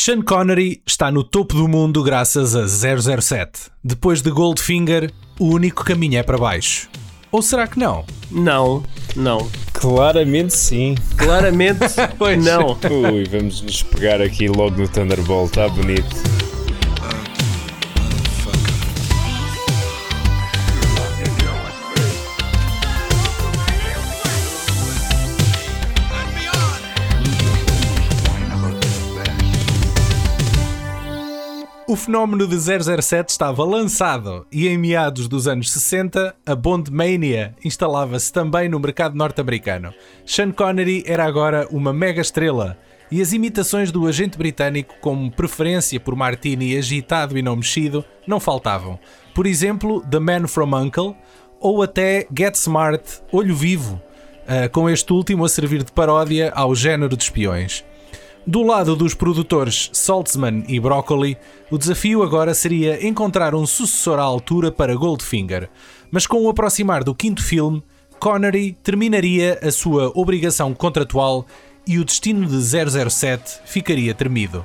Sean Connery está no topo do mundo graças a 007. Depois de Goldfinger, o único caminho é para baixo. Ou será que não? Não, não. Claramente sim. Claramente não. Ui, vamos nos pegar aqui logo no Thunderbolt, está bonito. O fenómeno de 007 estava lançado e em meados dos anos 60 a Bond Mania instalava-se também no mercado norte-americano. Sean Connery era agora uma mega estrela e as imitações do agente britânico como preferência por Martini agitado e não mexido não faltavam. Por exemplo, The Man from Uncle ou até Get Smart, Olho Vivo, uh, com este último a servir de paródia ao género de espiões. Do lado dos produtores Saltzman e Broccoli, o desafio agora seria encontrar um sucessor à altura para Goldfinger, mas com o aproximar do quinto filme, Connery terminaria a sua obrigação contratual e o destino de 007 ficaria tremido.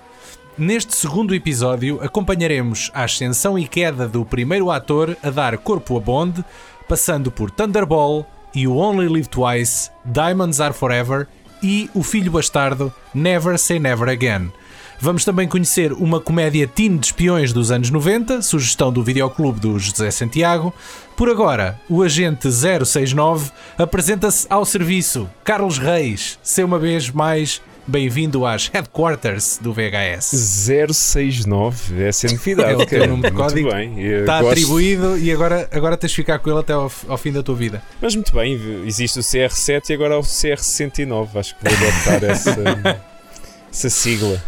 Neste segundo episódio, acompanharemos a ascensão e queda do primeiro ator a dar corpo a Bond, passando por Thunderball e You Only Live Twice, Diamonds Are Forever e O Filho Bastardo Never Say Never Again. Vamos também conhecer uma comédia teen de espiões dos anos 90, sugestão do videoclube do José Santiago. Por agora, o agente 069 apresenta-se ao serviço. Carlos Reis, ser uma vez mais bem-vindo às headquarters do VHS. 069, essa é novidade. É o número de código. bem. Está gosto- atribuído e agora, agora tens de ficar com ele até ao, ao fim da tua vida. Mas muito bem, existe o CR7 e agora o CR69. Acho que vou adotar essa, essa sigla.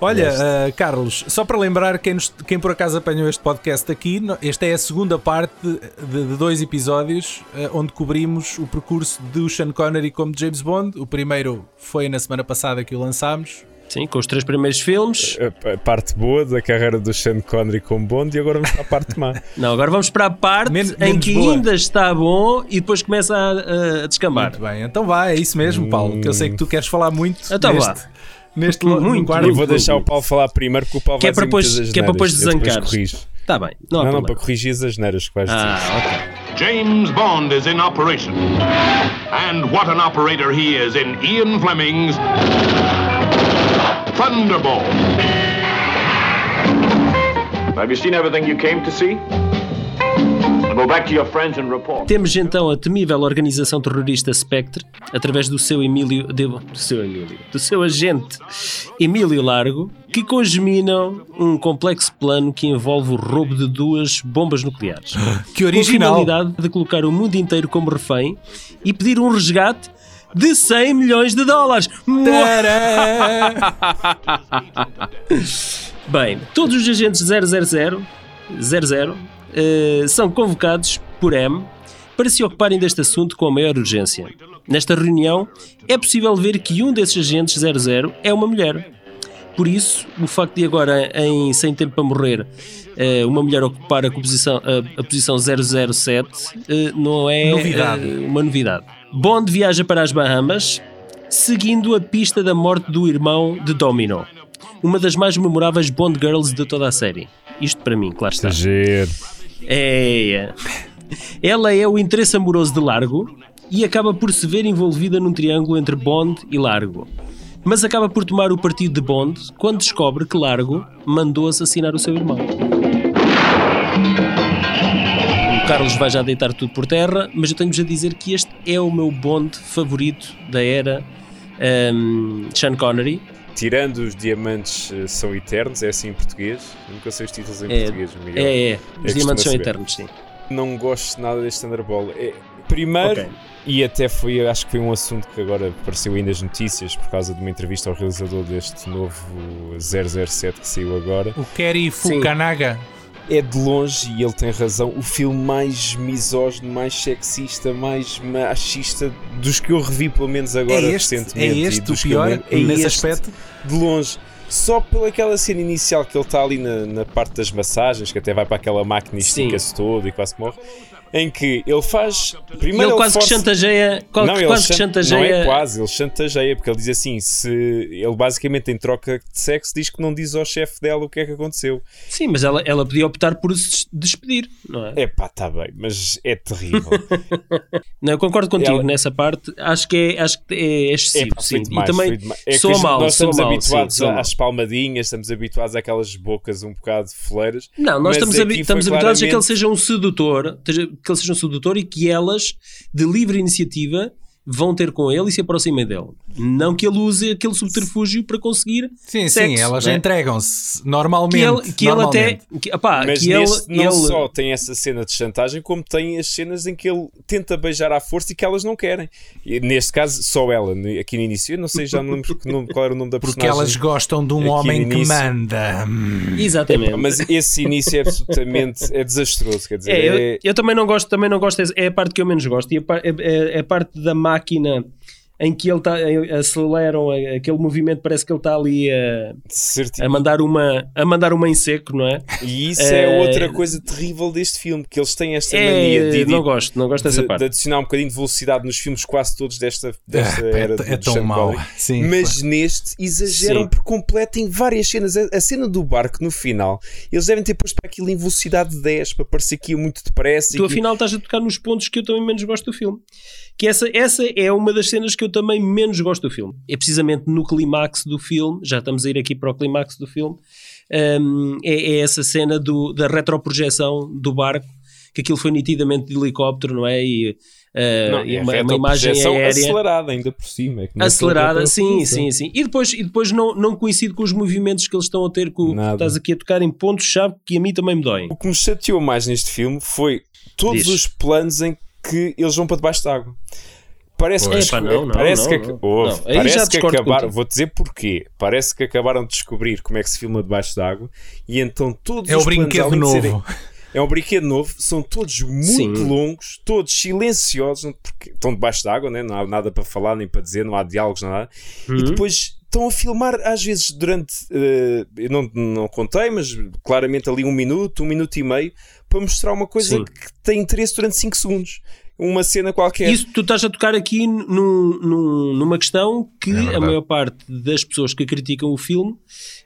Olha, uh, Carlos, só para lembrar quem, nos- quem por acaso apanhou este podcast aqui, esta é a segunda parte de, de dois episódios uh, onde cobrimos o percurso do Sean Connery como James Bond. O primeiro foi na semana passada que o lançámos. Sim, com os três primeiros filmes. A, a parte boa da carreira do Sean Connery como Bond e agora vamos para a parte má. Não, agora vamos para a parte Men- em menos que boa. ainda está bom e depois começa a, a- descambar. Muito bem, então vai, é isso mesmo, Paulo, que eu sei que tu queres falar muito Então neste, vá. Neste Muito, quarto. Eu vou deixar o Paulo falar primeiro porque o Paulo Que é vai para dizer depois- que é para depois corrijo. Está bem, não há Não, não, para corrigir as asneiras que vais dizer. Ah, ok. James Bond is in operation. And what an operator he is in Ian Fleming's Thunderball. Have you seen everything you came to see? Temos então a temível organização terrorista Spectre, através do seu Emílio, de- do seu Emílio, do seu agente Emílio Largo, que congeminam um complexo plano que envolve o roubo de duas bombas nucleares. Que Com a original! finalidade de colocar o mundo inteiro como refém e pedir um resgate de 100 milhões de dólares. Bem, todos os agentes 000, 00 eh, são convocados por M para se ocuparem deste assunto com a maior urgência. Nesta reunião, é possível ver que um desses agentes 00 é uma mulher. Por isso, o facto de agora, em Sem Tempo para Morrer, eh, uma mulher ocupar a posição, a, a posição 007 eh, não é Novidade. uma novidade. Bond viaja para as Bahamas, seguindo a pista da morte do irmão de Domino, uma das mais memoráveis Bond Girls de toda a série. Isto para mim, claro está. Exagero. É, é. Ela é o interesse amoroso de Largo e acaba por se ver envolvida num triângulo entre Bond e Largo. Mas acaba por tomar o partido de Bond quando descobre que Largo mandou assassinar o seu irmão. O Carlos vai já deitar tudo por terra, mas eu tenho-vos a dizer que este é o meu Bond favorito da era ehm, Sean Connery. Tirando os diamantes eh, são eternos, é assim em português. Eu nunca sei os títulos em É, português, Miguel. é, é. Os costuma diamantes são saber. eternos, sim. Não gosto nada deste Thunderball. É, primeiro, Ok. e até foi, acho que foi um assunto que agora apareceu aí nas notícias por causa de uma entrevista ao realizador deste novo 007 que saiu agora. O Kerry Fukanaga. É de longe, e ele tem razão, o filme mais misógino, mais sexista, mais machista dos que eu revi, pelo menos agora É este, é recentemente. e este o pior lembro. É nesse este, aspecto. De longe. Só pelaquela cena inicial que ele está ali na, na parte das massagens, que até vai para aquela máquina e estica-se todo e quase morre. Em que ele faz. Primeiro ele quase que força- chantageia. qual- não, quase que chan- chantageia. Não é quase, ele chantageia, porque ele diz assim: se ele basicamente em troca de sexo diz que não diz ao chefe dela o que é que aconteceu. Sim, mas ela, ela podia optar por se despedir, não é? É pá, tá bem, mas é terrível. Não, eu concordo contigo Ela- nessa parte. Acho que é, acho que é É, excessivo, pá, sim. demais, e também. É que gente- mal, nós estamos mal, habituados sim, às palmadinhas, estamos habituados àquelas bocas um bocado foleiras. Não, nós estamos, habi- estamos habituados a que ele claramente- seja um sedutor, que ele seja um sedutor e que elas, de livre iniciativa, vão ter com ele e se aproximem dele. Não que ele use aquele subterfúgio para conseguir Sim, sexo, sim, elas né? entregam-se normalmente. que ele, que ele até normalmente. que, opá, Mas que ele, não ele só tem essa cena de chantagem, como tem as cenas em que ele tenta beijar à força e que elas não querem. E neste caso, só ela, aqui no início. Eu não sei, já não lembro nome- qual era o nome da Porque personagem. elas gostam de um homem que manda. Exatamente Mas esse início é absolutamente é desastroso. Quer dizer, É, eu, é- eu também não gosto, também não gosto, é a parte que eu menos gosto. E a, é, é- é a parte da máquina máquina em que ele está, aceleram aquele movimento, parece que ele está ali a, a mandar uma a mandar uma em seco, não é? E isso é, É- outra coisa terrível deste filme, que eles têm esta É, mania de, de- não gosto, não gosto dessa de- parte. de adicionar um bocadinho de velocidade nos filmes quase todos desta, desta Ah, era é, de é tão mau. Sim. Mas neste exageram Sim. por completo em várias cenas. A, a cena do barco no final, eles devem ter posto para aquilo em velocidade 10 para parecer que ia muito depressa. e Tu que- afinal estás a tocar nos pontos que eu também menos gosto do filme. Que essa, essa é uma das cenas que eu também menos gosto do filme. É precisamente no clímax do filme, já estamos a ir aqui para o clímax do filme, hum, é, é essa cena do, da retroprojeção do barco, que aquilo foi nitidamente de helicóptero, não é? E, uh, Não, é uma, uma imagem aérea acelerada ainda por cima. é é acelerada, sim, sim, sim. E depois, e depois não, não coincide com os movimentos que eles estão a ter, com, Nada. estás aqui a tocar em pontos-chave que a mim também me doem. O que me chateou mais neste filme foi todos Diz. os planos em que eles vão para debaixo d'água. Parece que, não, não, parece não, que, parece que acabaram, contigo. vou dizer porquê. Parece que acabaram de descobrir como é que se filma debaixo d'água e então todos É os o brinquedo de serem- novo. é um brinquedo novo, são todos muito Sim. longos, todos silenciosos, porque estão debaixo d'água, né? não há nada para falar nem para dizer, não há diálogos, nada. Uhum. E depois estão a filmar, às vezes, durante. eh, eu não, não contei, mas claramente ali um minuto, um minuto e meio, para mostrar uma coisa Sim. que tem interesse durante 5 segundos. Uma cena qualquer. Isso tu estás a tocar aqui num- num- numa questão que verdade. a maior parte das pessoas que criticam o filme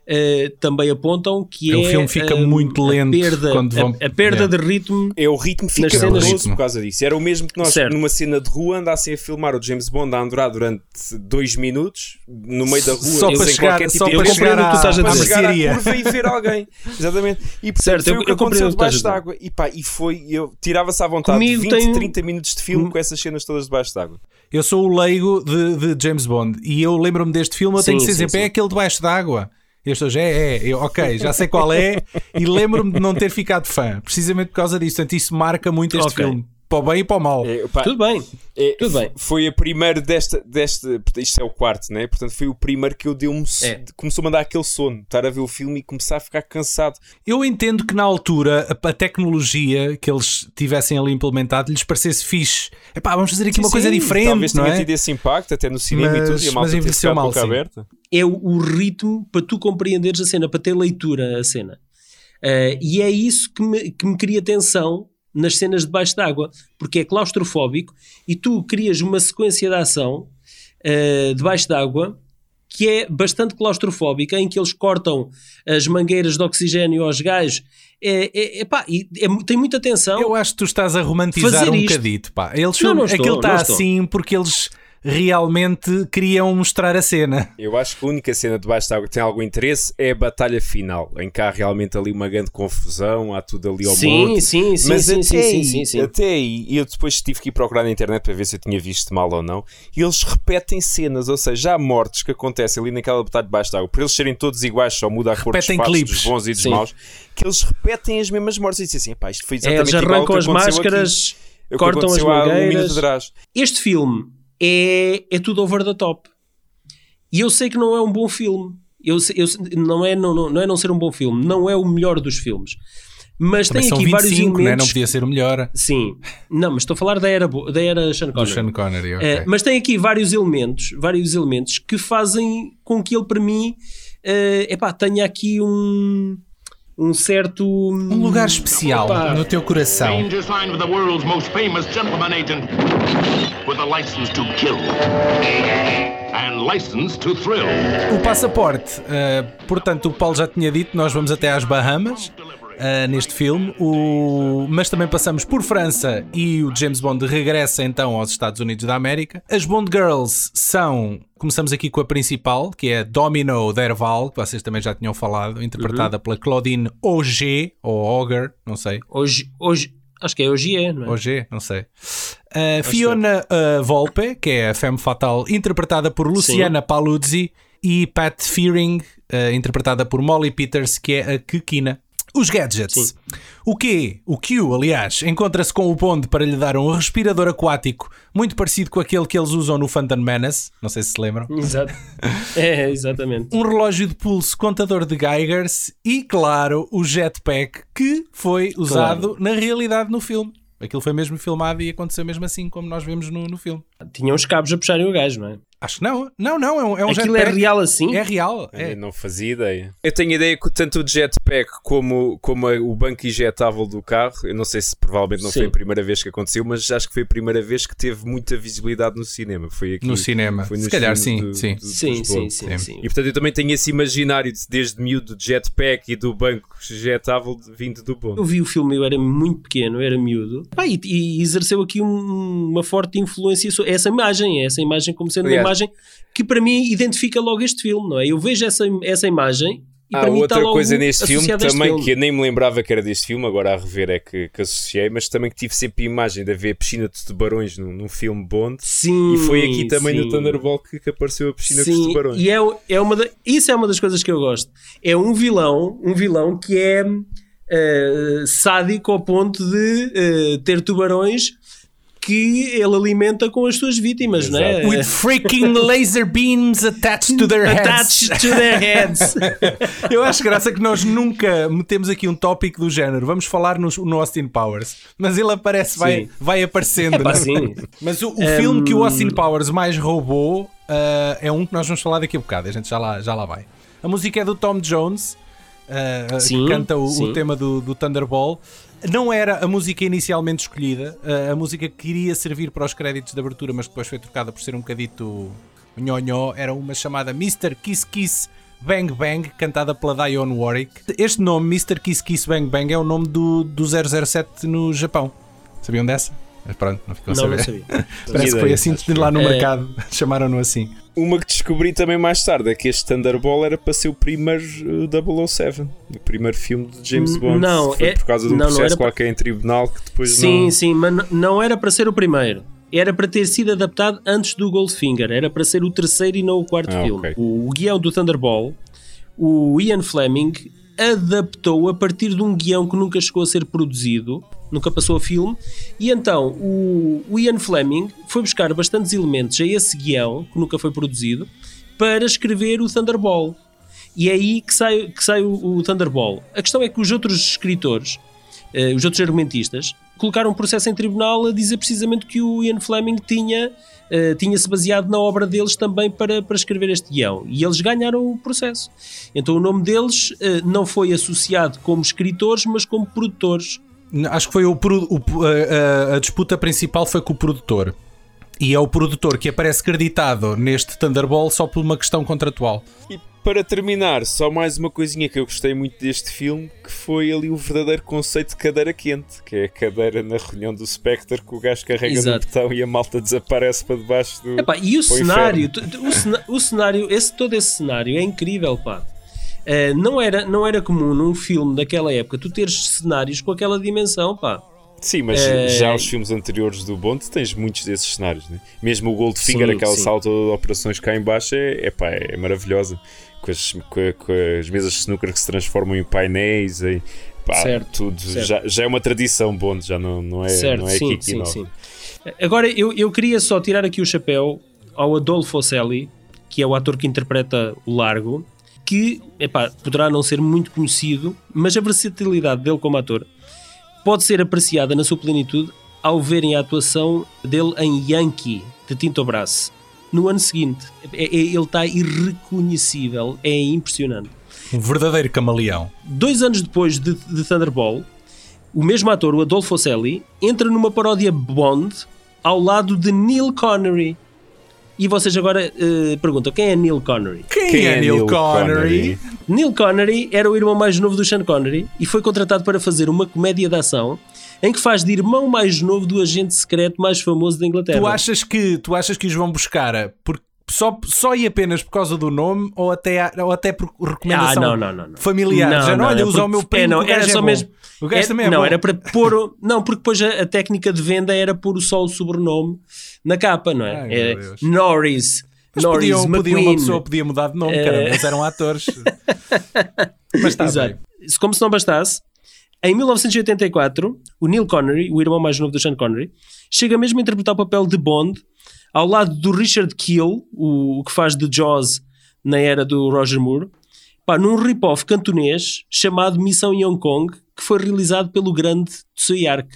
eh, também apontam que é O filme fica eh, muito a lento perda, quando vão- a, a perda Yeah. de ritmo É o ritmo fica Nas cenas- Ritmo. por causa disso. Era o mesmo que nós, Certo. numa cena de rua, andassem a filmar o James Bond a andar durante dois minutos no meio da rua, Só para sem chegar, qualquer só tipo de para Eu compreendo o que tu estás a à, para dizer. chegar à curva e ver alguém. Exatamente. E portanto, Certo, foi eu- o que eu aconteceu debaixo a dizer. d'água. E pá, e foi, eu tirava-se à vontade Comigo 20, tem- 30 minutos de filme com essas cenas todas debaixo d'água. Eu sou o leigo de, de James Bond e eu lembro-me deste filme. Eu tenho que Sim, ser sim, sempre é sim. aquele debaixo d'água. E as pessoas, é, é, eu, ok, já sei qual é e lembro-me de não ter ficado fã, precisamente por causa disso. Portanto, isso marca muito este Ok. filme, para o bem e para o mal. É, pá, Tudo bem. é, tudo bem. Foi a primeira desta, desta. Isto é o quarto, né? Portanto, foi o primeiro que eu dei um. É. Começou a mandar aquele sono, estar a ver o filme e começar a ficar cansado. Eu entendo que na altura a, a tecnologia que eles tivessem ali implementado lhes parecesse fixe. Epá, vamos fazer aqui uma Sim, coisa sim, diferente, Talvez não tenha é? tido esse impacto até no cinema e Mas- tudo. E a mas malta ter envelheceu mal, boca sim. aberta. É o, o ritmo para tu compreenderes a cena, para ter leitura a cena. Eh, e é isso que me, que me cria tensão nas cenas debaixo d'água, porque é claustrofóbico e tu crias uma sequência de ação eh, debaixo d'água que é bastante claustrofóbica, em que eles cortam as mangueiras de oxigênio aos gajos. É, é, epá, e é tem muita tensão. Eu acho que tu estás a romantizar um isto- bocadito, pá. Eles Não, não filmam- estou, aquilo está não assim porque eles realmente queriam mostrar a cena. Eu acho que a única cena debaixo de água que tem algum interesse é a batalha final, em que há realmente ali uma grande confusão, há tudo ali ao Sim, monte. sim, sim, Mas sim, até, sim, aí, sim, sim, sim. até aí, eu depois tive que ir procurar na internet para ver se eu tinha visto mal ou não, e eles repetem cenas, ou seja, há mortes que acontecem ali naquela batalha debaixo de água, por eles serem todos iguais, só muda a cor dos Repetem fatos, clipes. dos bons e dos Sim. maus, que eles repetem as mesmas mortes e dizem assim, pá, isto foi É, exatamente eles igual ao arrancam que as aconteceu aqui. máscaras, É cortam as um mangueiras. atrás. Este filme é, é tudo over the top. E eu sei que não é um bom filme. Eu, eu não, é, não, não, é não ser um bom filme. Não é o melhor dos filmes. Mas Também tem aqui vários 25, né? não elementos. podia ser o melhor Sim. Não, mas estou a falar da era, da era Sean do Connery. Sean Connery. Eh, mas tem aqui vários elementos, vários elementos que fazem com que ele, para mim, eh, epá, tenha aqui um, um certo. Um lugar especial Opa. no teu coração. Danger sign with the world's most famous gentleman agent with a license to kill and license to thrill. O passaporte, eh, portanto, o Paulo já tinha dito, nós vamos até às Bahamas eh, neste filme, o- mas também passamos por França e o James Bond regressa então aos Estados Unidos da América. As Bond Girls são, começamos aqui com a principal, que é Domino Derval, que vocês também já tinham falado, interpretada pela Claudine Auger, ou Auger, não sei. Hoje, acho que é hoje é, não é? Auger, não sei. Uh, Fiona uh, Volpe, que é a femme fatal, interpretada por Luciana Paluzzi, e Pat Fearing, uh, interpretada por Molly Peters, que é a Kikina. Os gadgets. O Q, o Q, aliás, encontra-se com o Bond para lhe dar um respirador aquático muito parecido com aquele que eles usam no Phantom Menace. Não sei se se lembram. Exato. É, exatamente. Um relógio de pulso contador de Geigers e, claro, o jetpack que foi usado na realidade no filme. Aquilo foi mesmo filmado e aconteceu mesmo assim como nós vemos no, no filme. Tinha uns cabos a puxarem o gajo, não é? Acho que não. Não, não, é um, é um Aquilo é jetpack. real assim? É real. Eu É. não fazia ideia. Eu tenho ideia que tanto o jetpack como, como o banco injetável do carro, eu não sei se provavelmente não foi Sim. a primeira vez que aconteceu, mas acho que foi a primeira vez que teve muita visibilidade no cinema. Foi aqui, No cinema. Foi Se nos calhar sim, do- sim. do- dos Sim, sim, sim, sim. E portanto eu também tenho esse imaginário de, desde miúdo de jetpack e do banco injetável vindo do Bond. Eu vi o filme, eu era muito pequeno, eu era miúdo, Pá, e, e exerceu aqui um- uma forte influência sobre essa imagem, essa imagem como sendo Aliás- uma imagem que para mim identifica logo este filme, não é? Eu vejo essa, essa imagem e Há outra coisa neste filme também filme. que eu nem me lembrava que era deste filme, agora a rever é que, que associei, mas também que tive sempre a imagem de haver piscina de tubarões num, num filme Bond. Sim, E foi aqui também sim. no Thunderball que, que apareceu a piscina dos Sim, tubarões. e é, é uma da- isso é uma das coisas que eu gosto. É um vilão, um vilão que é eh, sádico ao ponto de eh, ter tubarões que ele alimenta com as suas vítimas, não é? With freaking laser beams attached to their heads. Attached to their heads. Eu acho graça que nós nunca metemos aqui um tópico do género. Vamos falar no, no Austin Powers. Mas ele aparece, vai, Sim. vai aparecendo. Epá, não é? sim. Mas o, o filme que o Austin Powers mais roubou ah, é um que nós vamos falar daqui a bocado. A gente já lá, já lá vai. A música é do Tom Jones, ah, Sim, que canta o, o tema do, do Thunderball. Não era a música inicialmente escolhida, ah, a música que queria servir para os créditos de abertura, mas depois foi trocada por ser um bocadito nhonhó. Era uma chamada Mr. Kiss Kiss Bang Bang, cantada pela Dionne Warwick. Este nome, Mr. Kiss Kiss Bang Bang, é o nome do, do 007 no Japão. Sabiam dessa? Mas pronto, não ficou a Não, saber. não sabia. Parece que foi assim acho lá no É. mercado. Chamaram-no assim. Uma que descobri também mais tarde é que este Thunderball era para ser o primeiro uh, 007, o primeiro filme de James Bond. não, Foi é- por causa de um não, não processo era para- qualquer em tribunal que depois Sim, não. sim, mas n- não era para ser o primeiro. Era para ter sido adaptado antes do Goldfinger. Era para ser o terceiro e não o quarto Ah, filme. ok. O, o guião do Thunderball, o Ian Fleming adaptou a partir de um guião que nunca chegou a ser produzido, nunca passou a filme, e então o, o Ian Fleming foi buscar bastantes elementos a esse guião, que nunca foi produzido, para escrever o Thunderball. E é aí que sai, que sai o, o Thunderball. A questão é que os outros escritores, eh, os outros argumentistas, colocaram um processo em tribunal a dizer precisamente que o Ian Fleming tinha, eh, tinha-se baseado na obra deles também para, para escrever este guião. E eles ganharam o processo. Então o nome deles eh, não foi associado como escritores, mas como produtores. Acho que foi o, o- a, a- disputa principal foi com o produtor. E é o produtor que aparece creditado neste Thunderball só por uma questão contratual. E para terminar, só mais uma coisinha que eu gostei muito deste filme, que foi ali o verdadeiro conceito de cadeira quente, que é a cadeira na reunião do Spectre que o gajo carrega Exato. no botão e a malta desaparece para debaixo do. Epá, e o cenário, o, o cenário, esse, todo esse cenário é incrível, pá. Eh, não, era, não era comum num filme daquela época tu teres cenários com aquela dimensão, pá. Sim, mas É- já os filmes anteriores do Bond tens muitos desses cenários, né? Mesmo o Goldfinger, Sim, aquela sim. sala toda de operações cá em baixo, é, é, pá, é maravilhosa. Com as, com, com as mesas de snooker que se transformam em painéis, em, pá, Certo, tudo. certo. Já, já é uma tradição Bond, já não, não é, certo, não é sim, Kiki sim, sim. Agora, eu, eu queria só tirar aqui o chapéu ao Adolfo Ocelli, que é o ator que interpreta o Largo, que epá, poderá não ser muito conhecido, mas a versatilidade dele como ator pode ser apreciada na sua plenitude ao verem a atuação dele em Yankee, de Tinto Brass, no ano seguinte. É- é- ele está irreconhecível, é impressionante. Um verdadeiro camaleão. Dois anos depois de, de Thunderball, o mesmo ator, o Adolfo Ocelli, entra numa paródia Bond ao lado de Neil Connery. E vocês agora eh, perguntam, quem é Neil Connery? Quem, é, Neil Connery? Neil Connery era o irmão mais novo do Sean Connery e foi contratado para fazer uma comédia de ação em que faz de irmão mais novo do agente secreto mais famoso da Inglaterra. Tu achas que, tu achas que os vão buscar eh, por, só, só e apenas por causa do nome ou até, ou até por recomendação Ah, não, não, não, não. familiar? Não, Já não, não, olha, é usa o porque- meu primo, é, não, era é só bom. O gajo É- também é não, bom. era para pôr. o- Não, porque depois a, a técnica de venda era pôr só o sobrenome na capa, não é? Ai, é. Norris. Mas Norris podiam, podiam, uma pessoa podia mudar de nome, cara, eles eram atores. Mas está Exato. bem. Como se não bastasse, em 1984, o Neil Connery, o irmão mais novo do Sean Connery, chega mesmo a interpretar o papel de Bond ao lado do Richard Kiel, o, o que faz de Jaws na era do Roger Moore, pá, num rip-off cantonês chamado Missão Hong Kong, que foi realizado pelo grande Tsui Ark.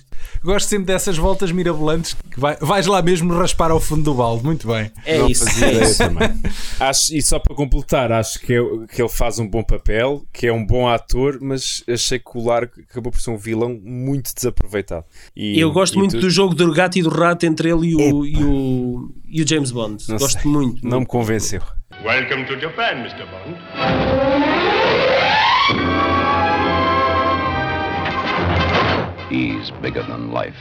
Gosto sempre dessas voltas mirabolantes que vai- vais lá mesmo raspar ao fundo do balde. Muito bem. É não isso. é isso. Acho, e só para completar, acho que, eu- que ele faz um bom papel, que é um bom ator, mas achei que o Largo acabou por ser um vilão muito desaproveitado. E, Eu gosto e muito tu- do jogo do gato e do rato entre ele e o, e o, e o James Bond. Não gosto sei, muito. Não me convenceu. Welcome to Japan, Mr. Bond. He's bigger than life,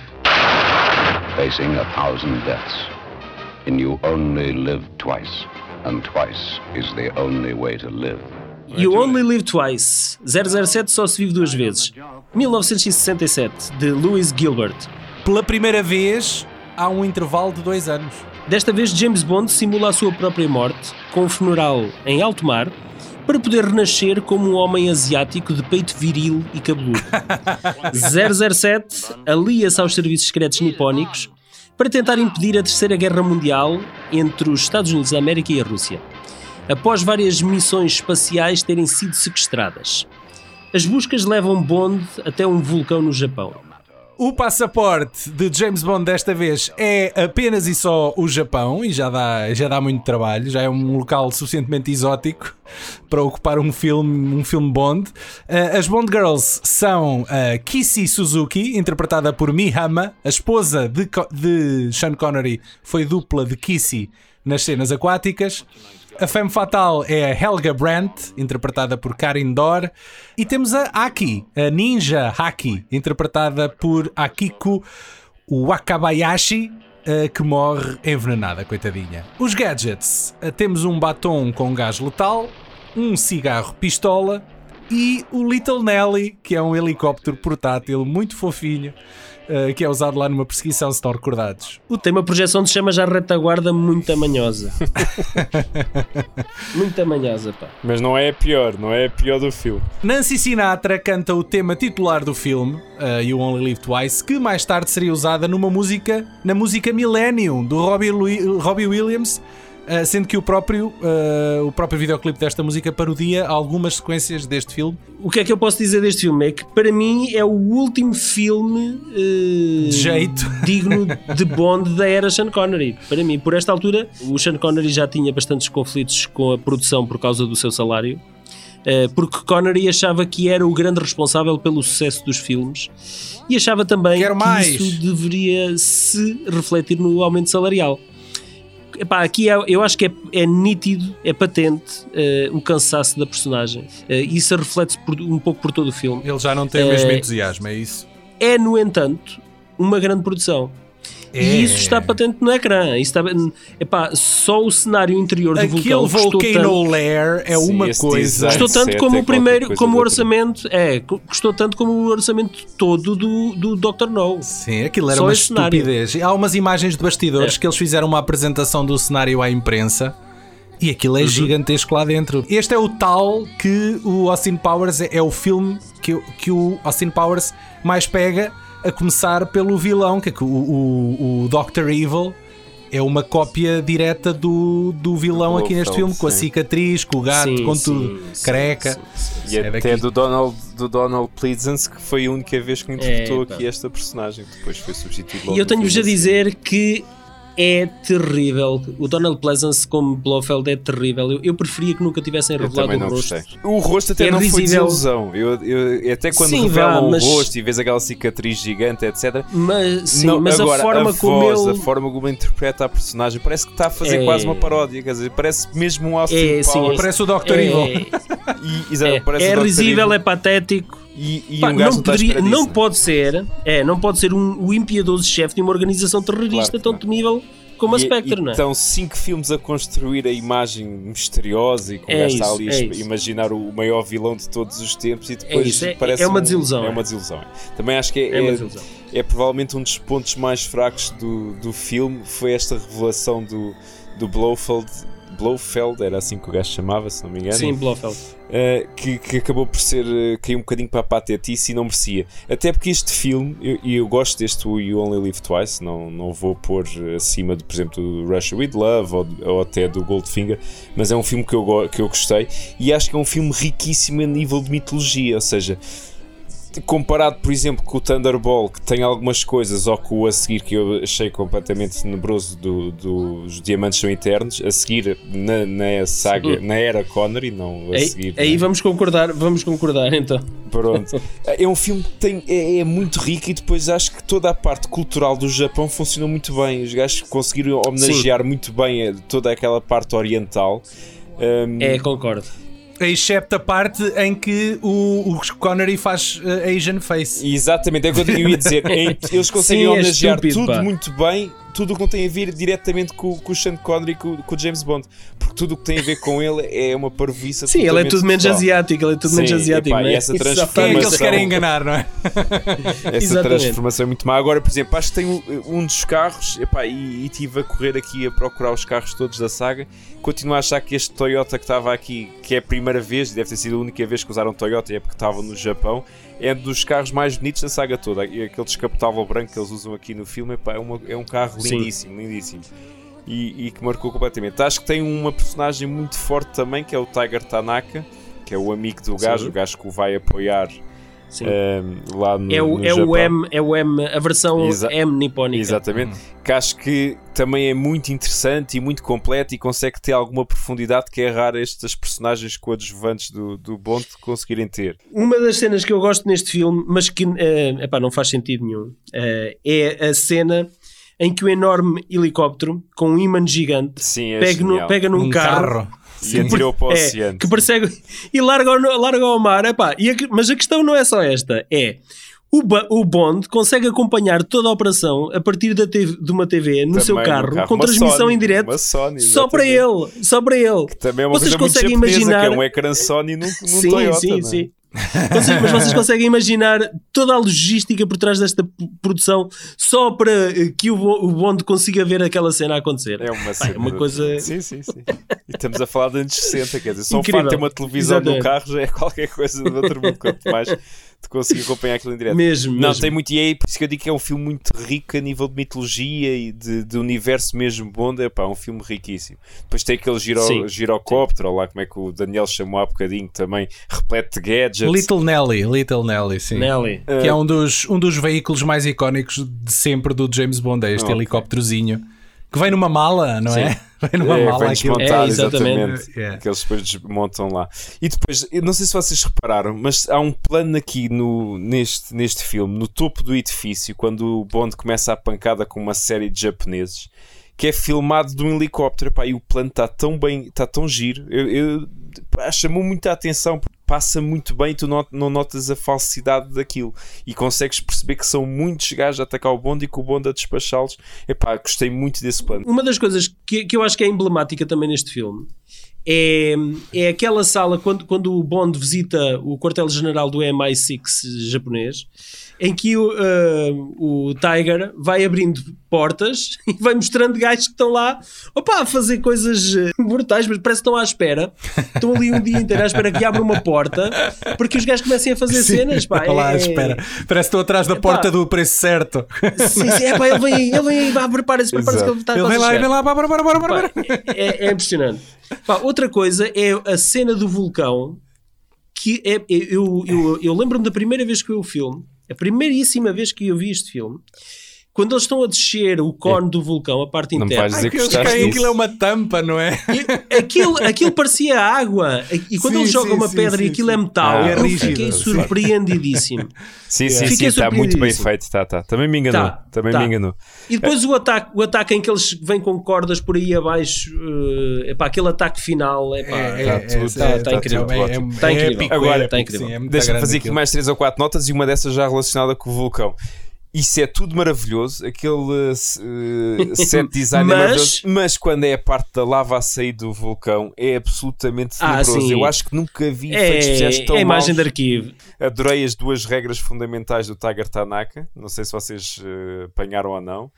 facing a thousand deaths. And you only live twice, and twice is the only way to live. You Only Live Twice. 007 só se vive duas vezes. 1967, de Louis Gilbert. Pela primeira vez, há um intervalo de dois anos. Desta vez, James Bond simula a sua própria morte com um funeral em alto mar para poder renascer como um homem asiático de peito viril e cabeludo. 007 alia-se aos serviços secretos nipónicos para tentar impedir a Terceira Guerra Mundial entre os Estados Unidos da América e a Rússia, após várias missões espaciais terem sido sequestradas. As buscas levam Bond até um vulcão no Japão. O passaporte de James Bond desta vez é apenas e só o Japão e já dá, já dá muito trabalho, já é um local suficientemente exótico para ocupar um filme, um filme Bond. Uh, as Bond Girls são uh, Kissy Suzuki, interpretada por Mihama, a esposa de, de Sean Connery, foi dupla de Kissy nas cenas aquáticas. A femme fatal é a Helga Brandt, interpretada por Karin Dor. E temos a Aki, a ninja Haki, interpretada por Akiko Wakabayashi, que morre envenenada, coitadinha. Os gadgets: temos um batom com gás letal, um cigarro pistola e o Little Nelly, que é um helicóptero portátil muito fofinho, eh, que é usado lá numa perseguição, se estão recordados. Tem uma projeção de chamas à retaguarda muito amanhosa. muito amanhosa, pá. Mas não é a pior, não é a pior do filme. Nancy Sinatra canta o tema titular do filme, uh, You Only Live Twice, que mais tarde seria usada numa música, na música Millennium, do Robbie, Lu- Robbie Williams, uh, sendo que o próprio, uh, o próprio videoclipe desta música parodia algumas sequências deste filme. O que é que eu posso dizer deste filme? É que para mim é o último filme eh, De jeito. digno de Bond da era Sean Connery. Para mim, por esta altura, o Sean Connery já tinha bastantes conflitos com a produção por causa do seu salário. Porque Connery achava que era o grande responsável pelo sucesso dos filmes e achava também que isso deveria se refletir no aumento salarial. Epá, aqui é- eu acho que é, é nítido, é patente eh, o cansaço da personagem. Eh, isso reflete-se um pouco por todo o filme. Ele já não tem o mesmo Eh, entusiasmo, é isso? É, no entanto, uma grande produção. É. E isso está patente no ecrã. Isso está, epá, só o cenário interior do Aquele vulcão custou Volcano tanto, Lair é Sim, uma coisa. custou tanto como é o primeiro, como o orçamento, é, cu- custou tanto como o orçamento todo do, do Dr. No. Sim, aquilo era Só uma cenário. estupidez. Há umas imagens de bastidores É. que eles fizeram uma apresentação do cenário à imprensa e aquilo é Uhum. gigantesco lá dentro. Este é o tal que o Austin Powers é, é o filme que, o- que o Austin Powers mais pega, a começar pelo vilão, que é que o, o, o Dr. Evil. É uma cópia direta do, do vilão Do aqui neste filme, com a sim. cicatriz, com o gato, Sim, com sim, tudo, sim, careca. sim, sim. E É até daqui. do Donald, do Donald Pleasance, que foi a única vez que interpretou É, aqui esta personagem, que depois foi substituído E eu tenho-vos a filme. dizer que é terrível. O Donald Pleasance como Blofeld é terrível. Eu, eu preferia que nunca tivessem Eu revelado também o não rosto. gostei. O rosto até É não foi desilusão. Eu, eu- até quando Sim, revelam vá, mas- o rosto e vês aquela cicatriz gigante, etc. Mas, sim, Não, mas agora, a forma como voz, ele. a forma como interpreta a personagem, parece que está a fazer É. quase uma paródia. Quer dizer, parece mesmo um Austin É, sim, Powers. Parece o Dr. é, Evil. E, exato, é, é o Dr. risível, Evil. é patético. E, e Pá, um não, à poderia- não pode ser, é, não pode ser um, o impiedoso chefe de uma organização terrorista Claro tão temível como a E- Spectre, e não é? Estão cinco filmes a construir a imagem misteriosa e o É isso, ali a é imaginar o maior vilão de todos os tempos e depois isso, é- parece é uma um- desilusão, É é. uma desilusão. Também acho que é, É é- é provavelmente um dos pontos mais fracos do, do filme foi esta revelação do, do Blofeld. Blofeld, era assim que o gajo chamava, se não me engano. Sim, Blofeld. Uh, que, que acabou por ser uh, cair um bocadinho para a patetice e não merecia. Até porque este filme, eu- e eu, gosto deste You Only Live Twice, não, não vou pôr acima, de, por exemplo, do Russia with Love ou, ou até do Goldfinger, mas é um filme que eu, que eu gostei e acho que é um filme riquíssimo a nível de mitologia, ou seja. Comparado, por exemplo, com o Thunderball, que tem algumas coisas, ou com o a seguir, que eu achei completamente tenebroso do, dos Diamantes São Eternos, a seguir na, na saga, na era Connery, não a Aí, seguir. aí né? vamos concordar, vamos concordar então. Pronto. É um filme que tem, é, é muito rico e depois acho que toda a parte cultural do Japão funcionou muito bem. Os gajos conseguiram homenagear muito bem a- toda aquela parte oriental. Um, É, concordo. Excepto a parte em que o, o Connery faz uh, Asian Face. Exatamente, é o que eu ia dizer. Eles conseguem Sim, é homenagear estúpido, tudo pá. muito bem, tudo o que não tem a ver diretamente com, com o Sean Connery e com, com o James Bond. Porque tudo o que tem a ver com ele é uma parvoíça. Sim, ele é tudo menos total. asiático, ele é tudo Sim, menos asiático. epá, não e é? essa Isso já Quem é transformação- que eles querem enganar, não é? Essa Exatamente. transformação é muito má. Agora, por exemplo, acho que tem um, um dos carros, epá, e estive a correr aqui a procurar os carros todos da saga. Continuo a achar que este Toyota que estava aqui, que é a primeira vez, deve ter sido a única vez que usaram Toyota, é porque estavam no Japão, é dos carros mais bonitos da saga toda. E aquele descapotável branco que eles usam aqui no filme, epá, é, uma- é um carro Sim. lindíssimo, lindíssimo. E, e que marcou completamente. Acho que tem uma personagem muito forte também, que é o Tiger Tanaka, que é o amigo do gajo, Sim. o gajo que o vai apoiar Ehm, lá no, É o, no é o Japão. M, é o M, a versão Exa- M nipónica. Exatamente. Que acho que também é muito interessante e muito completo e consegue ter alguma profundidade que é raro estas personagens coadjuvantes do, do Bond conseguirem ter. Uma das cenas que eu gosto neste filme, mas que eh, epá, não faz sentido nenhum, eh, é a cena em que o enorme helicóptero com um imã gigante Sim, é pega, no- pega num Um carro, carro. E atirou para o é, oceano. que persegue e larga larga ao mar. Epá, e a que- mas a questão não é só esta: é o, o Bond consegue acompanhar toda a operação a partir da TV de uma TV no Também seu carro, carro. com Uma transmissão Sony, em direto Sony, só para ele. Só para ele. Também é uma Vocês coisa muito conseguem japonesa, imaginar- que é um ecrã Sony num, num sim, Toyota. sim, é? sim. Vocês- mas vocês conseguem imaginar toda a logística por trás desta produção só para eh, que o, Bo- o Bond consiga ver aquela cena a acontecer? É uma, cena- é uma coisa. Sim, sim, sim. E estamos a falar de anos 60, quer dizer, só o facto de ter uma televisão no Exatamente. carro já é qualquer coisa do outro mundo, quanto mais de conseguir acompanhar aquilo em direto. Mesmo, Não, mesmo. tem muito. E é por isso que eu digo que é um filme muito rico a nível de mitologia e de, de universo mesmo Bond. É pá, um filme riquíssimo. Depois tem aquele giro, Sim. girocóptero, ou lá como é que o Daniel chamou há bocadinho, também repleto de gadgets. Little Nelly, Little Nelly, sim. Nelly. Que é um dos, um dos veículos mais icónicos de sempre do James Bond, é este Ok. helicópterozinho. Que vem numa mala, não é? Vem numa É, mala vem aquilo. desmontar, É, exatamente. exatamente. É. Que eles depois desmontam lá. E depois, eu não sei se vocês repararam, mas há um plano aqui no, neste, neste filme, no topo do edifício, quando o Bond começa a pancada com uma série de japoneses, que é filmado de um helicóptero. Pá, e o plano está tão bem, está tão giro. Eu, eu- chamou muita atenção, passa muito bem tu not- não notas a falsidade daquilo. E consegues perceber que são muitos gajos a atacar o Bond e que o Bond a despachá-los. Epá, gostei muito desse plano. Uma das coisas que, que eu acho que é emblemática também neste filme é, é aquela sala quando, quando o Bond visita o quartel-general do MI6 japonês, em que o, ah, o Tiger vai abrindo portas e vai mostrando gajos que estão lá opa, a fazer coisas eh, brutais, mas parece que estão à espera. Estão ali um dia inteiro à espera que abra uma porta para que os gajos comecem a fazer cenas. Pá, Está lá à é- espera. Parece que estou atrás da Epá. porta do preço certo. Sim, sim, é, pá, ele vem aí, ele vem aí, prepara-se, prepara-se que ele está Ele quase vem lá, chegar. vem lá, bora, bora, bora, bora. Pá, é, é impressionante. Pá, outra coisa é a cena do vulcão que é, eu, eu, eu lembro-me da primeira vez que eu vi o filme, a primeiríssima vez que eu vi este filme, quando eles estão a descer o cone do vulcão, a parte Não interna, vais dizer que Aquilo, gostaste aquilo é uma tampa, não é? e aquilo, aquilo parecia água. E quando Sim, eles jogam sim, uma sim, pedra sim, e aquilo sim. é metal, Ah, eu é rígido, fiquei sim. surpreendidíssimo. Sim, sim, Fiquei sim, está muito bem feito. Tá, tá. Também me enganou. Tá, Também tá. me enganou. E depois o ataque, o ataque em que eles vêm com cordas por aí abaixo, é epá, aquele ataque final, epá, É, tá tudo- tá- tá incrível. Tá incrível. épico, Agora, épico, tá incrível. é muito Deixa-me fazer aqui mais 3 ou 4 notas e uma dessas já relacionada com o vulcão. Isso é tudo maravilhoso, aquele eh, set design Mas- é maravilhoso, mas quando é a parte da lava a sair do vulcão é absolutamente Ah, tenebroso. sim. Eu acho que nunca vi efeitos é, tão é a imagem maus. de arquivo. Adorei as duas regras fundamentais do Tiger Tanaka. Não sei se vocês eh, apanharam ou não.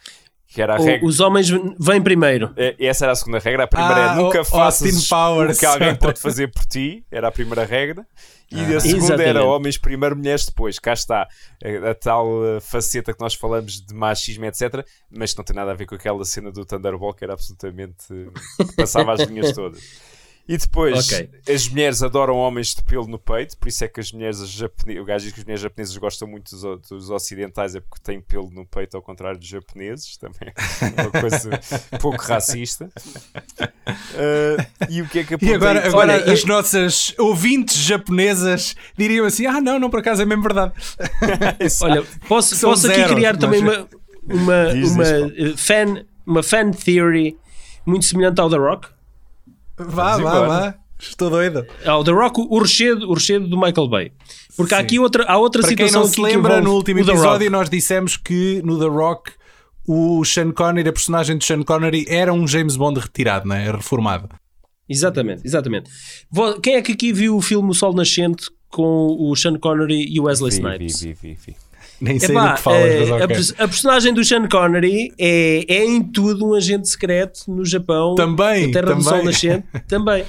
Que era a O- regra. os homens vêm primeiro. É, Essa era a segunda regra. A primeira Ah, é nunca o- faças o que alguém pode fazer por ti. Era a primeira regra. E a segunda Exatamente. era homens primeiro, mulheres depois. Cá está a, a tal eh, faceta que nós falamos de machismo, etc. Mas não tem nada a ver com aquela cena do Thunderball que era absolutamente. eh, passava as linhas todas. E depois, Ok. as mulheres adoram homens de pelo no peito, por isso é que as mulheres japonesas, o gajo diz que as mulheres japonesas gostam muito dos, dos ocidentais, é porque têm pelo no peito, ao contrário dos japoneses, também é uma coisa pouco racista. Ah, e o que é que E apontei? agora, agora Olha, as eu- nossas ouvintes japonesas diriam assim: ah, não, não, por acaso é mesmo verdade. Olha, posso, posso aqui zeros, criar mas- também uma, uma, Diz, uma, diz, eh, fan, uma fan theory muito semelhante ao The Rock. Vá, Vamos vá, embora. vá. Estou doido. Ao The Rock, o rechedo, o rechedo do Michael Bay. Porque há Sim. aqui outra, há outra Para quem situação não aqui se lembra, no último episódio nós dissemos que no The Rock o Sean Connery, a personagem de Sean Connery, era um James Bond retirado, não é? Reformado. Exatamente, exatamente. Quem é que aqui viu o filme O Sol Nascente com o Sean Connery e o Wesley Vi, Snipes? vi, vi, vi, vi. Nem sei Epá, do que falas, eh, mas a, ok. pers- a personagem do Sean Connery é, é em tudo um agente secreto no Japão, Também, na Terra do também. Sol Nascente, também.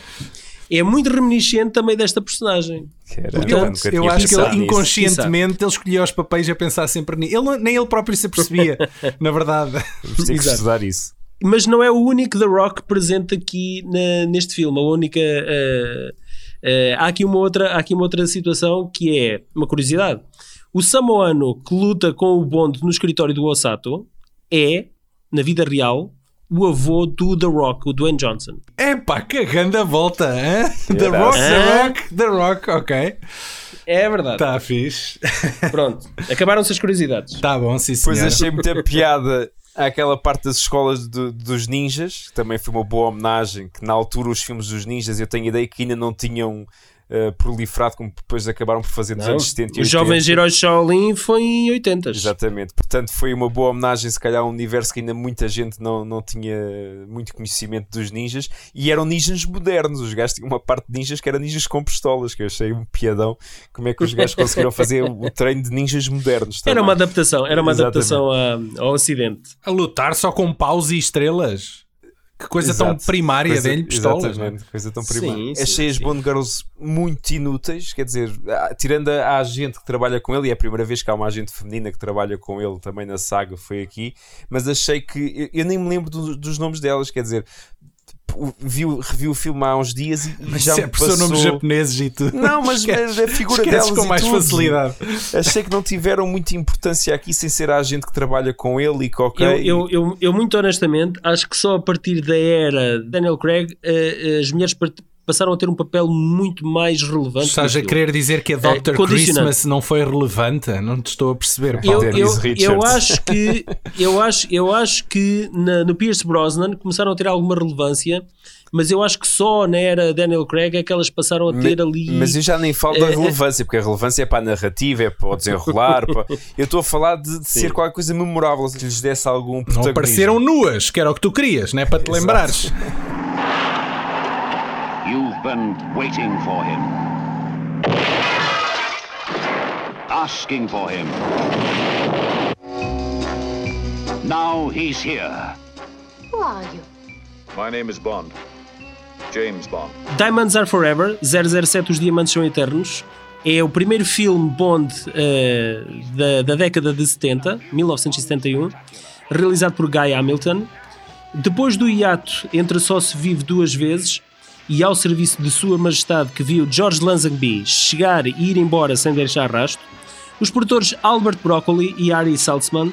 É muito reminiscente também desta personagem. Portanto, Eu tinha acho que ele nisso. inconscientemente ele escolhia os papéis a pensar sempre nisso. Ele nem ele próprio se apercebia, na verdade. Vamos ter que estudar isso. Mas não é o único The Rock presente aqui na- neste filme. A única. eh, eh, há, aqui uma outra, há aqui uma outra situação que é uma curiosidade. O Samoano que luta com o Bond no escritório do Osato é, na vida real, o avô do The Rock, o Dwayne Johnson. Epá, que grande volta, hein? The Rock. The Rock, The Rock, ok. É verdade. Tá fixe. Pronto. Acabaram-se as curiosidades. Tá bom, sim Pois senhor. achei muita piada àquela parte das escolas do- dos ninjas, que também foi uma boa homenagem, que na altura os filmes dos ninjas eu tenho ideia que ainda não tinham eh, proliferado como depois acabaram por fazer nos Não, anos 70 e os 80. Jovens Heróis Shaolin foi em 80. Exatamente, portanto foi uma boa homenagem, se calhar, a um universo que ainda muita gente não, não tinha muito conhecimento dos ninjas e eram ninjas modernos. Os gajos tinham uma parte de ninjas que era ninjas com pistolas, que eu achei um piadão. Como é que os gajos conseguiram fazer o treino de ninjas modernos? Era também. uma adaptação, era uma Exatamente. adaptação a- ao Ocidente. A lutar só com paus e estrelas. Que coisa tão Exato. primária Coisa- dele, pistolas. Exatamente, coisa tão Sim, primária. sim, Achei as sim. Bond Girls muito inúteis, quer dizer, ah, tirando a, a agente que trabalha com ele, e é a primeira vez que há uma agente feminina que trabalha com ele também na saga, foi aqui, mas achei que eu, eu nem me lembro do- dos nomes delas, quer dizer, o- vi, o- revi o filme há uns dias e, Mas já é me por passou... nomes japoneses e tudo. Não, mas Esquece- a figura delas com mais tudo. facilidade. Achei que não tiveram muita importância aqui sem ser a agente que trabalha com ele e que ok. Eu, eu, eu, eu, muito honestamente, acho que só a partir da era de Daniel Craig eh, as mulheres passaram a ter um papel muito mais relevante. Estás a querer dizer que a Dr. condicionante. Christmas não foi relevante? Não te estou a perceber. Eu, Paulo. Eu, Richards. eu acho que eu acho, eu acho que na- no Pierce Brosnan começaram a ter alguma relevância, mas eu acho que só na era Daniel Craig é que elas passaram a ter Ma- ali. Mas eu já nem falo da Eh, eh, relevância, porque a relevância é para a narrativa, é para o desenrolar. para- Eu estou a falar de, de ser qualquer coisa memorável, se lhes desse algum Não protagonismo. apareceram nuas, que era o que tu querias, não é? Para te Exato. lembrares. Been waiting for him. Asking for him. Now he's here. Who are you? My name is Bond. James Bond. Diamonds Are Forever, 007 Os Diamantes São Eternos, é o primeiro filme Bond eh, da, da década de 70, 1971, realizado por Guy Hamilton. Depois do hiato entre Só Se Vive Duas Vezes e ao serviço de Sua Majestade que viu George Lazenby chegar e ir embora sem deixar rastro, os produtores Albert Broccoli e Ari Saltzman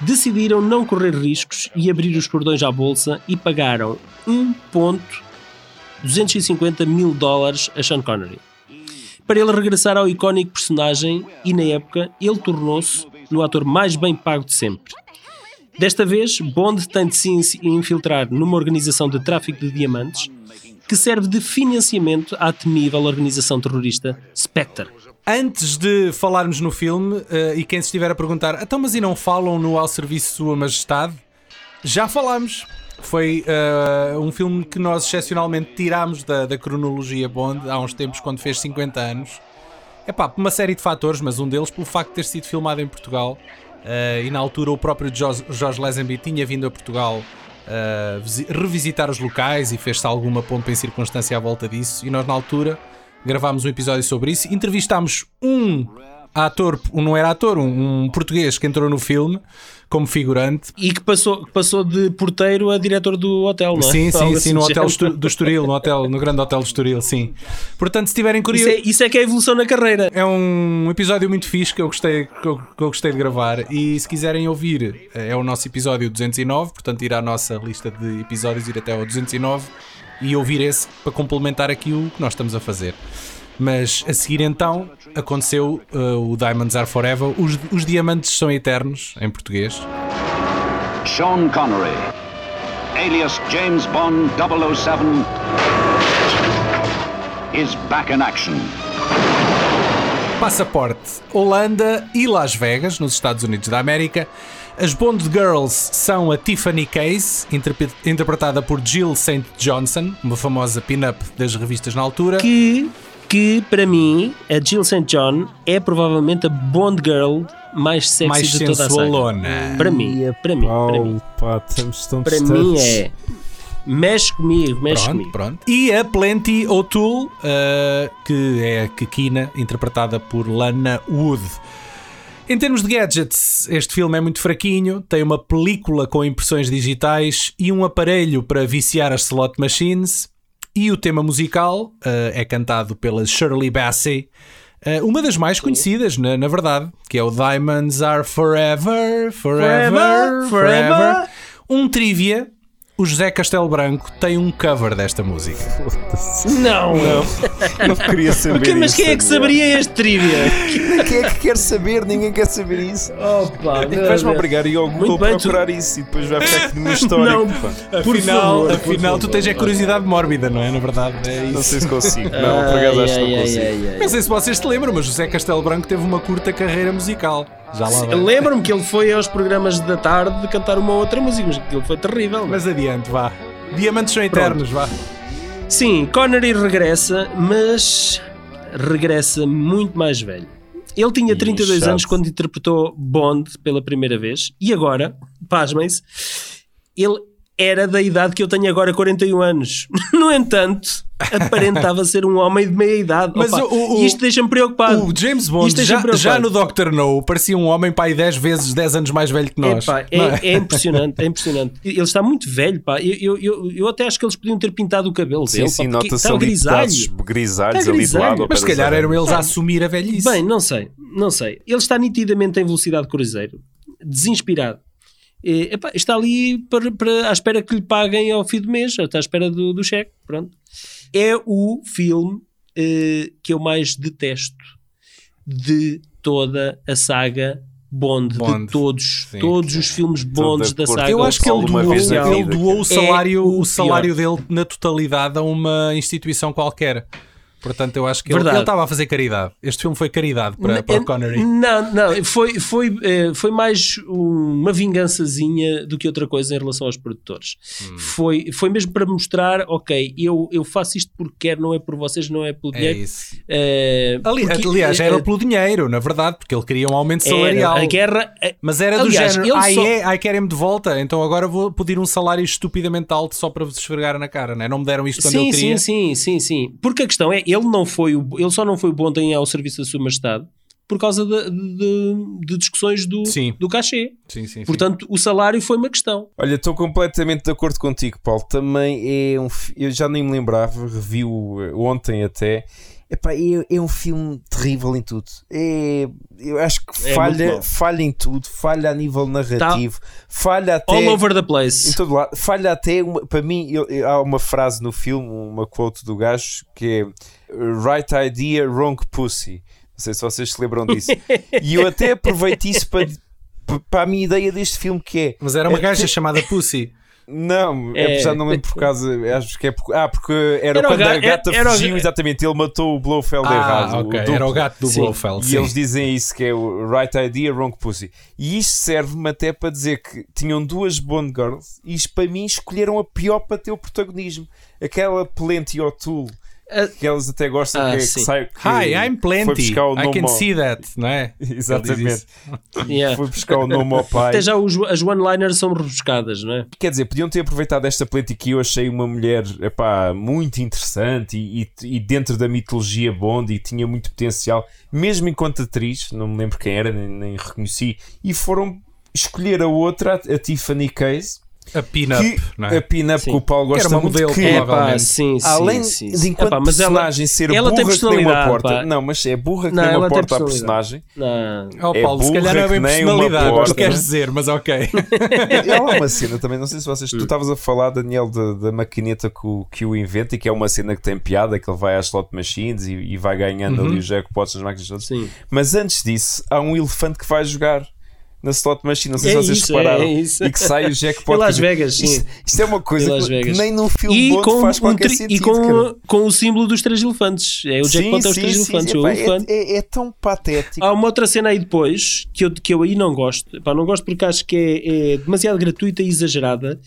decidiram não correr riscos e abrir os cordões à bolsa e pagaram 1.250 mil dólares a Sean Connery. Para ele regressar ao icónico personagem e, na época, ele tornou-se no ator mais bem pago de sempre. Desta vez, Bond tem de se infiltrar numa organização de tráfico de diamantes que serve de financiamento à temível organização terrorista Spectre. Antes de falarmos no filme, uh, e quem se estiver a perguntar, então mas e não falam no Ao Serviço de Sua Majestade? Já falámos. Foi uh, um filme que nós excepcionalmente tirámos da, da, cronologia Bond há uns tempos, quando fez 50 anos. É pá, por uma série de fatores, mas um deles pelo facto de ter sido filmado em Portugal. Uh, e na altura o próprio George, George Lazenby tinha vindo a Portugal uh, revisitar os locais e fez-se alguma pompa em circunstância à volta disso. E nós, na altura, gravámos um episódio sobre isso. Entrevistámos um ator, não era ator, um, um, português que entrou no filme como figurante. E que passou, passou de porteiro a diretor do hotel, não é? Sim, sim, sim, no hotel do Estoril, no, hotel, no grande hotel do Estoril, sim. Portanto, se estiverem curiosos... Isso é, isso é que é a evolução na carreira. É um episódio muito fixe que eu gostei, que eu, que eu gostei de gravar e se quiserem ouvir, é o nosso episódio 209, portanto ir à nossa lista de episódios, ir até ao 209 e ouvir esse para complementar aqui o que nós estamos a fazer. Mas a seguir então aconteceu uh, o Diamonds Are Forever. Os, os diamantes são eternos, em português. Sean Connery, alias James Bond 007, is back in action. Passaporte: Holanda e Las Vegas, nos Estados Unidos da América. As Bond Girls são a Tiffany Case, interpretada por Jill St. Johnson, uma famosa pin-up das revistas na altura. Que que para mim a Jill St. John é provavelmente a Bond Girl mais sexy mais de toda a saga. Para mim, para mim, para mim. Pá, estamos tão para mim é mexe comigo, mexe pronto, comigo. Pronto. E a Plenty O'Toole, uh, que é a Kikina, interpretada por Lana Wood. Em termos de gadgets, este filme é muito fraquinho. Tem uma película com impressões digitais e um aparelho para viciar as slot machines. E o tema musical uh, é cantado pela Shirley Bassey, uh, uma das mais conhecidas, na, na, verdade, que é o Diamonds Are Forever, Forever, Forever. forever. Um trivia o José Castelo Branco tem um cover desta música. Não! Não, não queria saber Mas quem é que saberia este trivia? Quem é que quer saber? Ninguém quer saber isso. Opa, Vais-me obrigar ir ao Google procurar tu... isso e depois vai ficar aqui no meu histórico. Não, por afinal, favor, afinal tu tens a curiosidade mórbida, não é? Na verdade, é isso. Não sei se consigo. Não, por acaso acho que não consigo. Não sei se vocês te lembram, mas José Castelo Branco teve uma curta carreira musical. Já lá Lembro-me que ele foi aos programas da tarde de cantar uma outra música, mas aquilo foi terrível. Mas adiante, vá. Diamantes são eternos, Pronto. vá. Sim, Connery regressa, mas regressa muito mais velho. Ele tinha 32 Ixi, anos quando interpretou Bond pela primeira vez e agora, pasmem-se, ele era da idade que eu tenho agora, 41 anos. No entanto, aparentava ser um homem de meia idade. Mas Opa, o, o, isto deixa-me preocupado. O James Bond, já, já, no Doctor No, parecia um homem pai 10 vezes 10 anos mais velho que nós. Epá, é, é? é, impressionante, é impressionante. Ele está muito velho, pá. Eu, eu, eu, até acho que eles podiam ter pintado o cabelo sim, dele. Sim, nota-se ali grisalhos, grisalhos ali do lado. Mas se calhar eram eles a assumir a velhice. Bem, não sei, não sei. Ele está nitidamente em velocidade cruzeiro, desinspirado epá, está ali para, para, à espera que lhe paguem ao fim do mês, está à espera do, do cheque. Pronto. É o filme uh, que eu mais detesto de toda a saga Bond, Bond. de todos, Sim, todos os filmes Bonds da saga. Eu acho que ele doou, ele doou o salário, é o, o salário dele na totalidade a uma instituição qualquer. Portanto, eu acho que ele, ele, estava a fazer caridade. Este filme foi caridade para, para o Connery. Não, não, foi, foi, eh, foi mais uma vingançazinha do que outra coisa em relação aos produtores. Hum. Foi, foi mesmo para mostrar, ok, eu, eu faço isto porque quero, não é por vocês, não é pelo é dinheiro. É isso. Uh, Ali, porque, aliás, era uh, pelo dinheiro, na verdade, porque ele queria um aumento salarial. Era, a guerra, mas era aliás, do género, ai, só... é, ai querem-me de volta, então agora vou pedir um salário estupidamente alto só para vos esfregar na cara, não é? Não me deram isto quando sim, eu queria. Sim, sim, sim, sim. Porque a questão é, ele não foi o, ele só não foi bom em ao serviço da sua majestade por causa de, de, de discussões do, sim. do cachê. Sim, sim, Portanto, o salário foi uma questão. Olha, estou completamente de acordo contigo, Paulo. Também é um. Eu já nem me lembrava, revi-o ontem até. Epá, é, é um filme terrível em tudo. É, eu acho que É falha, falha em tudo, falha a nível narrativo, falha até All over the em place. todo lado, falha até uma- para mim. eu- eu- há uma frase no filme, uma quote do gajo que é Right idea, wrong pussy. Não sei se vocês se lembram disso. e eu até aproveito isso para, para a minha ideia deste filme que é Mas era uma é- gaja chamada Pussy. Não, É. é, já não lembro por causa. Acho que é por, ah, porque era, Era o quando ga- a gata era o fugiu, ga- exatamente. Ele matou o Blofeld Ah, errado. ok. o. Era o gato do Sim. Blofeld. E sim. eles dizem isso, que é o right idea, wrong pussy. E isto serve-me até para dizer que tinham duas Bond Girls e isto, para mim escolheram a pior para ter o protagonismo. Aquela Plenty O'Toole, Ah, que elas até gostam Ah, que, que sim. sai. Que Hi, I'm Foi plenty. I can ao- see that, não é? Exatamente. yeah. Foi buscar o nome ao pai. Até já os, as one-liners são rebuscadas, não é? Quer dizer, podiam ter aproveitado esta Plenty que eu achei uma mulher epá, muito interessante e, e- e dentro da mitologia Bond e tinha muito potencial, mesmo enquanto atriz, não me lembro quem era, nem, nem reconheci, e foram escolher a outra, a, a Tiffany Case, A pin-up, que não é? a pin-up que o Paulo Que era gosta uma muito, modelo, que É pá, sim, sim. além sim, de sim. enquanto Epá, mas ela, personagem ser ela tem burra que nem uma porta, pá. não, mas é burra que Não, nem uma ela porta a personagem. não. Oh, É Paulo, se calhar não é bem burra que nem uma personalidade, mas porta. queres dizer, mas ok. Há lá uma cena também, não sei se vocês. Tu estavas a falar, Daniel, da, da maquineta que o, que o inventa e que é uma cena que tem piada, que ele vai às slot machines e, e vai ganhando ali os jackpots nas máquinas todas. Sim. Mas antes disso, há um elefante que vai jogar na slot machine. Não sei É se vocês isso, repararam. é isso. E que sai o jackpot. Em Las Vegas, sim. Isto, isto é uma coisa que, nem num filme E Bond com, faz um qualquer tri- sentido. e com, cara. com o símbolo dos três elefantes. É o jackpot é os três elefantes. o epá, elefante. é, é, é tão patético. Há uma outra cena aí depois que eu, que eu aí não gosto. Epá, não gosto porque acho que é, é demasiado gratuita e exagerada.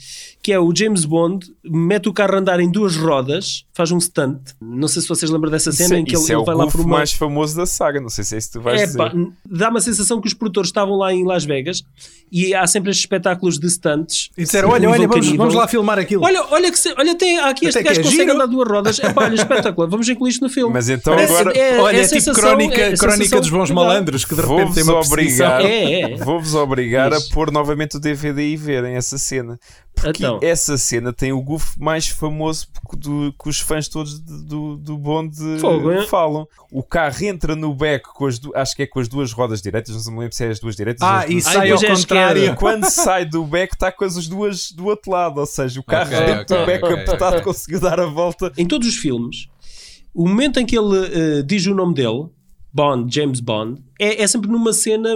Que é o James Bond mete o carro a andar em duas rodas, faz um stunt. Não sei se vocês lembram dessa Isso, cena é- em que ele, isso é ele o vai lá por uma. mais famoso da saga. Não sei se é isso que tu vais É, dizer. pá, dá uma sensação que os produtores estavam lá em Las Vegas e há sempre estes espetáculos de stunts. E disseram: olha, olha, vamos, vamos lá filmar aquilo. Olha, olha, que se- olha tem, há aqui este Até que gajo é que consegue giro. andar duas rodas. É pá, olha, espetáculo. Vamos incluir isto no filme. Mas então Parece- agora- é- olha, é é tipo sensação- crónica, é crónica sensação dos bons malandros que de repente tem uma obrigar, É, é. vou-vos obrigar a Isso. pôr novamente o DVD e verem essa cena. Porque Então. essa cena tem o goof mais famoso do, que os fãs todos do, do Bond Fogo, é? falam. O carro entra no beco com as du- acho que é com as duas rodas direitas, não se me lembro se é as duas direitas. Ah, e duas- sai ao é contrário. esquerda. Quando sai do beco está com as duas do outro lado, ou seja, o carro Ok, dentro ok, do beco ok, apertado ok. conseguiu dar a volta. Em todos os filmes, o momento em que ele eh, diz o nome dele, Bond, James Bond, é, é sempre numa cena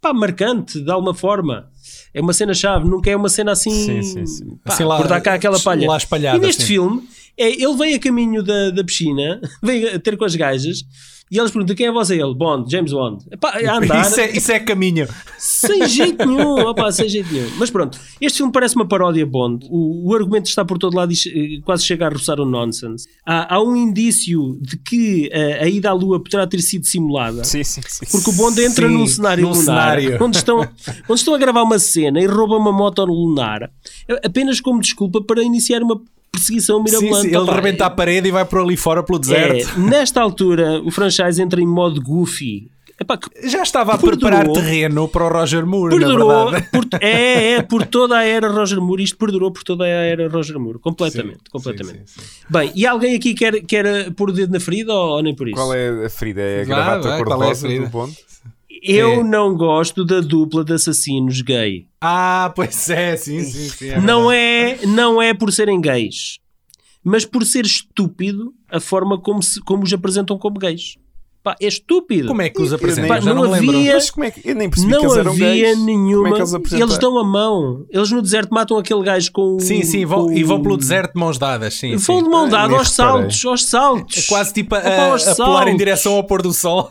pá, marcante, de alguma forma. É uma cena-chave, nunca é uma cena assim. Sim, sim, sim. pá, Assim lá- por dar cá aquela palha. lá espalhada, e neste filme, é, ele vem a caminho da, da piscina, vem a ter com as gajas. E eles perguntam quem é você? Ele, Bond, James Bond. Epá, a andar, Isso é, isso é caminho. sem jeito nenhum, opá, sem jeito nenhum. Mas pronto, este filme parece uma paródia Bond. O, o argumento está por todo lado e che- quase chega a roçar o nonsense. Há, há um indício de que eh, a ida à Lua poderá ter sido simulada. Sim, sim, sim. Porque o Bond entra Sim, num cenário num lunar cenário. Onde, estão, onde estão a gravar uma cena e roubam uma moto lunar eh, apenas como desculpa para iniciar uma perseguição Sim, mirabolante. sim, ele Opá, rebenta a parede e vai por ali fora pelo deserto. é, nesta altura, o franchise entra em modo goofy. Epá, Já estava a Perdurou. preparar terreno para o Roger Moore, perdurou por, é, é, por toda a era Roger Moore. Isto perdurou por toda a era Roger Moore. Completamente. completamente. Sim, sim, sim. Bem, e alguém aqui quer, quer pôr o dedo na ferida ou, ou nem por isso? Qual é a ferida? É a gravata é cor-de-rosa ferida? do Bond? Eu É. não gosto da dupla de assassinos gay. Ah, pois é, sim, sim, sim. é não, é, não é por serem gays, mas por ser estúpido a forma como, se, como os apresentam como gays. Pá, é estúpido. Como é que os apresentam? Pá, Já não, não havia- Mas como é que eu nem percebi que não eles eram havia gays? nenhuma. Como é que eles eles dão a mão. Eles no deserto matam aquele gajo com. Sim, sim, vão, com e vão pelo deserto de mãos dadas, sim. Vão sim. de mão Ah, dada nem aos reparei. saltos, aos saltos. É quase tipo a, Opa, aos a pular em direção ao pôr do sol.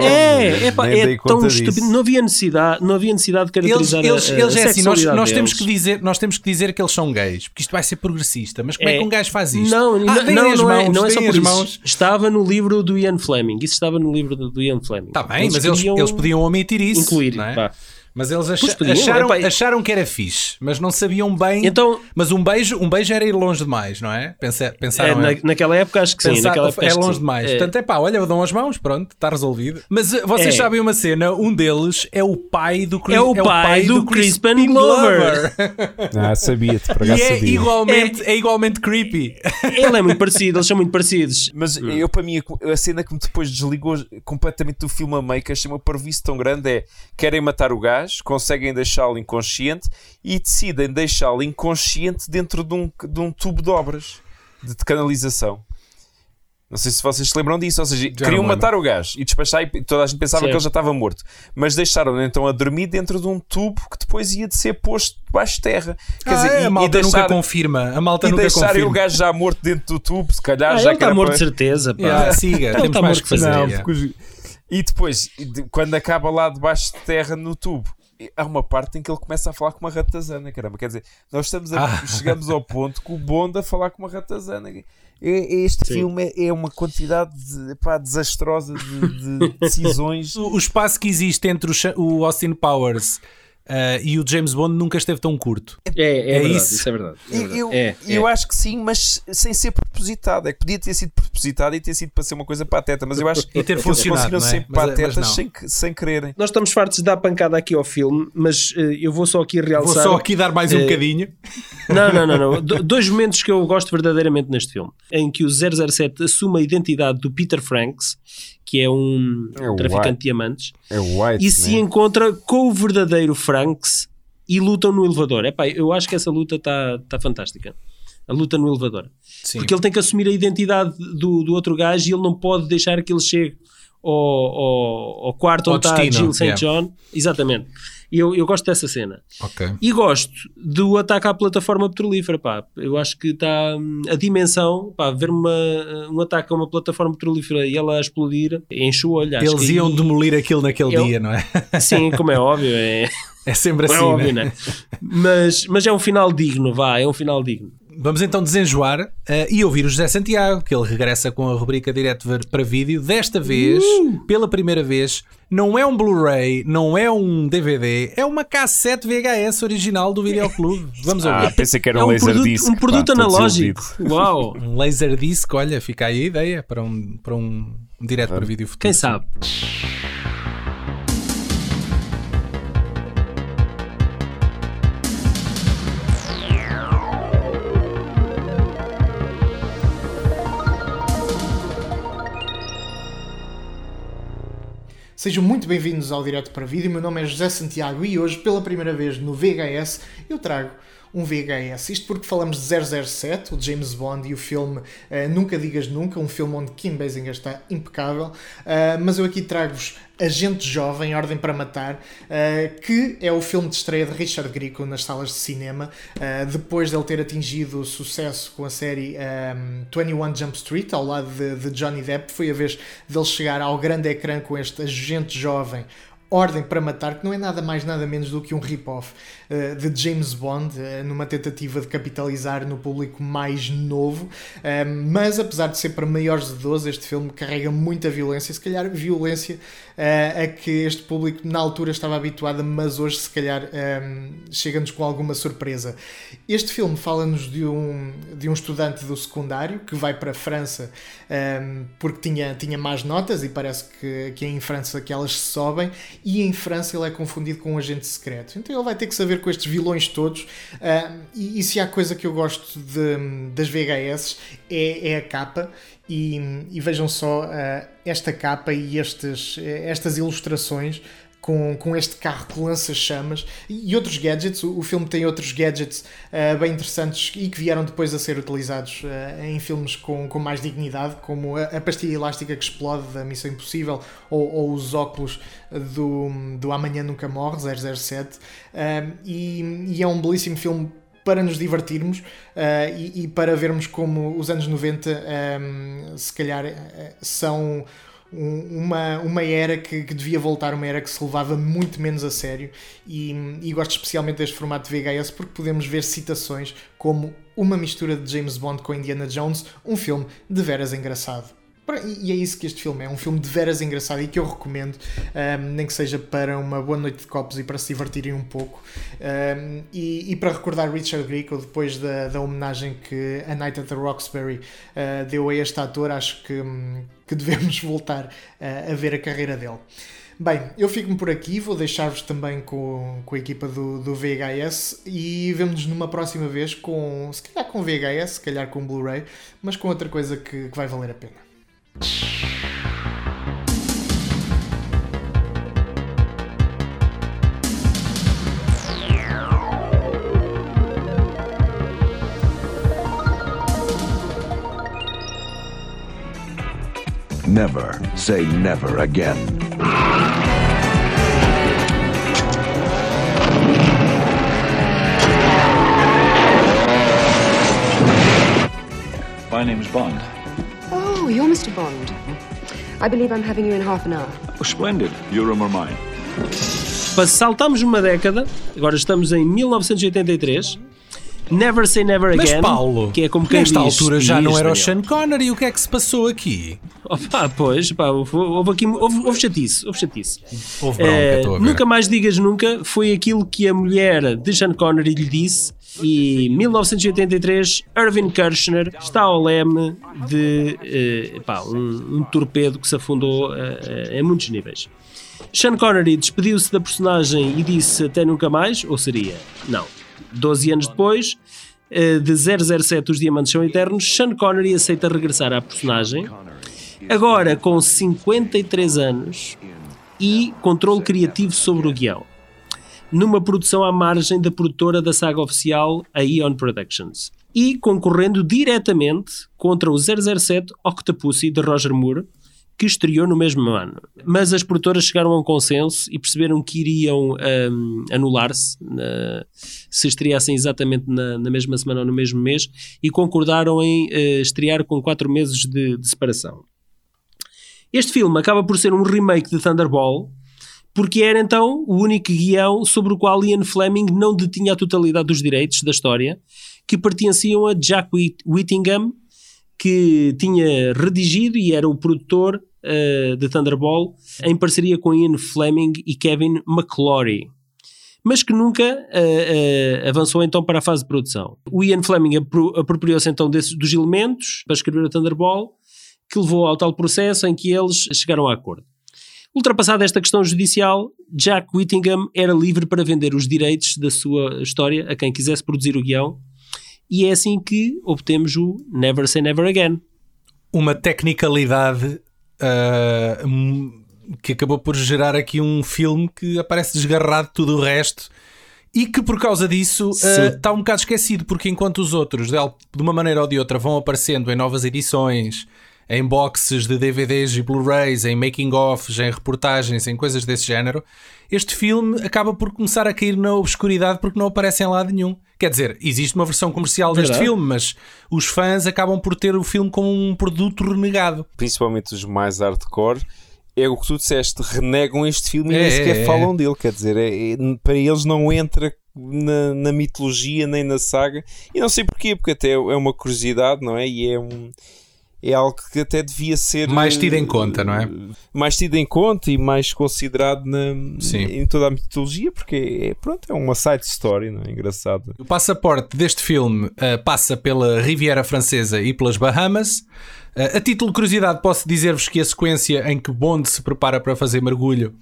É, é, é tão estúpido. Não havia necessidade, não havia necessidade de Eles, caracterizar eles, a, a, eles é assim, nós, nós temos que dizer, nós temos que dizer que eles são gays, porque isto vai ser progressista. Mas como é, É. que um gajo faz isto? Não, ah, não, não, as não é, mãos, não é só por mãos. Estava no livro do Ian Fleming. Isso estava no livro do, Ian Fleming. Está bem, mas eles, eles podiam omitir isso. incluir. não é? pá. Mas eles acha- podiam, acharam, epá, acharam que era fixe, mas não sabiam bem. Então- mas um beijo, um beijo era ir longe demais, não é? Pensa, É, pensaram na- naquela época acho que sim. Pensar- Naquela época é longe sim. demais. É. Portanto, é pá, olha, dão as mãos, pronto, está resolvido. Mas uh, vocês É. sabem uma cena, um deles é o pai do Chris, É o pai do Crispin Glover. Ah, sabia-te, por e acaso é sabia. igualmente, é. igualmente creepy. Ele é muito parecido, eles são muito parecidos. Mas eu, para mim, a, a cena que me depois desligou completamente do filme a meio, que achei uma parvice tão grande, é querem matar o gajo, conseguem deixá-lo inconsciente e decidem deixá-lo inconsciente dentro de um, de um tubo de obras de, de canalização. Não sei se vocês se lembram disso, ou seja, não queriam matar o gajo e despachar e toda a gente pensava Certo. que ele já estava morto, mas deixaram-no então a dormir dentro de um tubo que depois ia de ser posto debaixo de terra. Quer Ah, dizer, é, e- a e malta deixar- nunca confirma. A malta e nunca deixarem confirma. o gajo já morto dentro do tubo, se calhar Ah, já ele que está morto para- de certeza. Pá. Yeah, siga, Ele temos está mais morto que fazer. Não, E depois, de- quando acaba lá debaixo de terra no tubo, há uma parte em que ele começa a falar com uma ratazana, caramba. Quer dizer, nós estamos a- Ah. chegamos ao ponto que o Bond a falar com uma ratazana. Este Sim. filme é- é uma quantidade de- pá, desastrosa de, de decisões. O, o espaço que existe entre o, o Austin Powers uh, e o James Bond nunca esteve tão curto. É, é, É verdade, isso. isso. é verdade. é Eu, verdade. eu, É, eu é. acho que sim, mas sem ser propositado. É que podia ter sido propositado e ter sido para ser uma coisa pateta, mas eu acho E ter que eles funcionado, conseguiram é? Mas- mas patetas sem, que- sem quererem. Nós estamos fartos de dar pancada aqui ao filme, mas eh, eu vou só aqui Vou realçar. só aqui dar mais um eh, bocadinho. Não, não, não, não. Do- dois momentos que eu gosto verdadeiramente neste filme: em que o 007 assume a identidade do Peter Franks, que é um É traficante White. de diamantes, É o White, e se né? encontra com o verdadeiro Franks e lutam no elevador. Epá, eu acho que essa luta está tá fantástica. A luta no elevador. Sim. Porque ele tem que assumir a identidade do, do outro gajo e ele não pode deixar que ele chegue ao, ao, ao quarto Ao onde está destino, Jill St. John. Exatamente. E eu, eu gosto dessa cena. Ok. E gosto do ataque à plataforma petrolífera, pá. Eu acho que está hum, a dimensão, pá, ver uma, um ataque a uma plataforma petrolífera e ela a explodir, enche o olho. Eles iam aí- demolir aquilo naquele Eu- dia, não é? Sim, como é óbvio, é, É sempre é assim. óbvio, né? né? Mas, mas é um final digno, vá, é um final digno. Vamos então desenjoar eh, e ouvir o José Santiago, que ele regressa com a rubrica direto ver- para vídeo. Desta vez, pela primeira vez, não é um Blu-ray, não é um DVD, é uma cassete VHS original do Videoclube. Vamos Ah, ouvir. pensei que era é um, um laser produto, disc. um produto pá, analógico. Uau! Um laser disc, olha, fica aí a ideia para um, para um, um direto para vídeo futuro. Quem sabe? Sejam muito bem-vindos ao Direto para Vídeo. Meu nome é José Santiago e hoje, pela primeira vez no VHS, eu trago um VHS. Isto porque falamos de 007, o James Bond e o filme eh, Nunca Digas Nunca, um filme onde Kim Basinger está impecável. Ah, mas eu aqui trago-vos Agente Jovem, Ordem para Matar, ah, que é o filme de estreia de Richard Grieco nas salas de cinema, ah, depois de ele ter atingido sucesso com a série um, 21 Jump Street, ao lado de, de Johnny Depp, foi a vez dele chegar ao grande ecrã com este Agente Jovem, Ordem para Matar, que não é nada mais nada menos do que um rip-off uh, de James Bond, uh, numa tentativa de capitalizar no público mais novo. Um, mas apesar de ser para maiores de 12, este filme carrega muita violência, se calhar violência uh, a que este público na altura estava habituado, mas hoje se calhar um, chega-nos com alguma surpresa. Este filme fala-nos de um, de um estudante do secundário que vai para a França um, porque tinha, tinha más notas e parece que, que é em França que elas se sobem e em França ele é confundido com um agente secreto. Então ele vai ter que saber com estes vilões todos. Uh, e, e se há coisa que eu gosto de, das VHS é, é a capa. E, e vejam só uh, esta capa e estes, estas ilustrações com, com este carro que lança chamas e outros gadgets. O, o filme tem outros gadgets uh, bem interessantes e que vieram depois a ser utilizados uh, em filmes com, com mais dignidade, como a, a pastilha elástica que explode da Missão Impossível ou, ou os óculos do, do Amanhã Nunca Morre, 007. Uh, e, e é um belíssimo filme para nos divertirmos uh, e, e, para vermos como os anos 90 um, se calhar são uma, uma era que, que, devia voltar, uma era que se levava muito menos a sério e, e, gosto especialmente deste formato de VHS porque podemos ver citações como uma mistura de James Bond com Indiana Jones, um filme de veras engraçado. E é isso que este filme é, um filme de veras engraçado e que eu recomendo, um, nem que seja para uma boa noite de copos e para se divertirem um pouco. Um, e, e, para recordar Richard Grieco, depois da, da homenagem que a Night at the Roxbury uh, deu a este ator, acho que, um, que devemos voltar uh, a ver a carreira dele. Bem, eu fico-me por aqui, vou deixar-vos também com, com a equipa do, do VHS e vemos-nos numa próxima vez com, se calhar com VHS, se calhar com Blu-ray, mas com outra coisa que, que vai valer a pena. Never say never again. My name's Bond. Oh, you're Mr. Bond. I believe I'm having you in half an hour. Oh, splendid. Your room or mine? Saltamos uma década, agora estamos em 1983 Never Say Never Again. Mas Paulo, que é como quem nesta diz, altura já diz, não era o. Sean Connery. O que é que se passou aqui? Opa, pois, pá, houve, houve aqui, houve, houve chatice, houve chatice. Houve bronca, ver. nunca mais digas nunca foi aquilo que a mulher de Sean Connery lhe disse e 1983 Irving Kirchner está ao leme de eh, pá, um, um torpedo que se afundou eh, eh, em muitos níveis. Sean Connery despediu-se da personagem e disse até nunca mais, ou seria? Não. 12 anos depois, de 007 Os Diamantes São Eternos, Sean Connery aceita regressar à personagem, agora com 53 anos e controle criativo sobre o guião, numa produção à margem da produtora da saga oficial, a Eon Productions, e concorrendo diretamente contra o 007 Octopussy de Roger Moore, que estreou no mesmo ano. Mas as produtoras chegaram a um consenso e perceberam que iriam hum, anular-se se estreassem exatamente na, na mesma semana ou no mesmo mês e concordaram em eh, estrear com quatro meses de, de separação. Este filme acaba por ser um remake de Thunderball, porque era então o único guião sobre o qual Ian Fleming não detinha a totalidade dos direitos da história, que pertenciam a Jack Whit- Whittingham, que tinha redigido e era o produtor eh, de Thunderball, em parceria com Ian Fleming e Kevin McClory. Mas que nunca eh, eh, avançou então para a fase de produção. O Ian Fleming apro- apropriou-se então dos elementos para escrever o Thunderball, que levou ao tal processo em que eles chegaram a acordo. Ultrapassada esta questão judicial, Jack Whittingham era livre para vender os direitos da sua história a quem quisesse produzir o guião, e é assim que obtemos o Never Say Never Again. Uma tecnicalidade hum, que acabou por gerar aqui um filme que aparece desgarrado de tudo o resto e que por causa disso Sim. está um bocado esquecido, porque enquanto os outros, de uma maneira ou de outra, vão aparecendo em novas edições, em boxes de DVDs e Blu-rays, em making-offs, em reportagens, em coisas desse género, este filme acaba por começar a cair na obscuridade porque não aparece em lado nenhum. Quer dizer, existe uma versão comercial deste Verdade. filme, mas os fãs acabam por ter o filme como um produto renegado. principalmente os mais hardcore, é o que tu disseste, renegam este filme e É, nem sequer é, é. falam dele. Quer dizer, é- é- para eles não entra na, na mitologia nem na saga. E não sei porquê, porque até é uma curiosidade, não é? E é um. É algo que até devia ser Mais tido em eh, conta, não é? Mais tido em conta e mais considerado na, em toda a mitologia, porque é, pronto, é uma side story, não é? Engraçado. O passaporte deste filme uh, passa pela Riviera Francesa e pelas Bahamas. Uh, a título de curiosidade, posso dizer-vos que a sequência em que Bond se prepara para fazer mergulho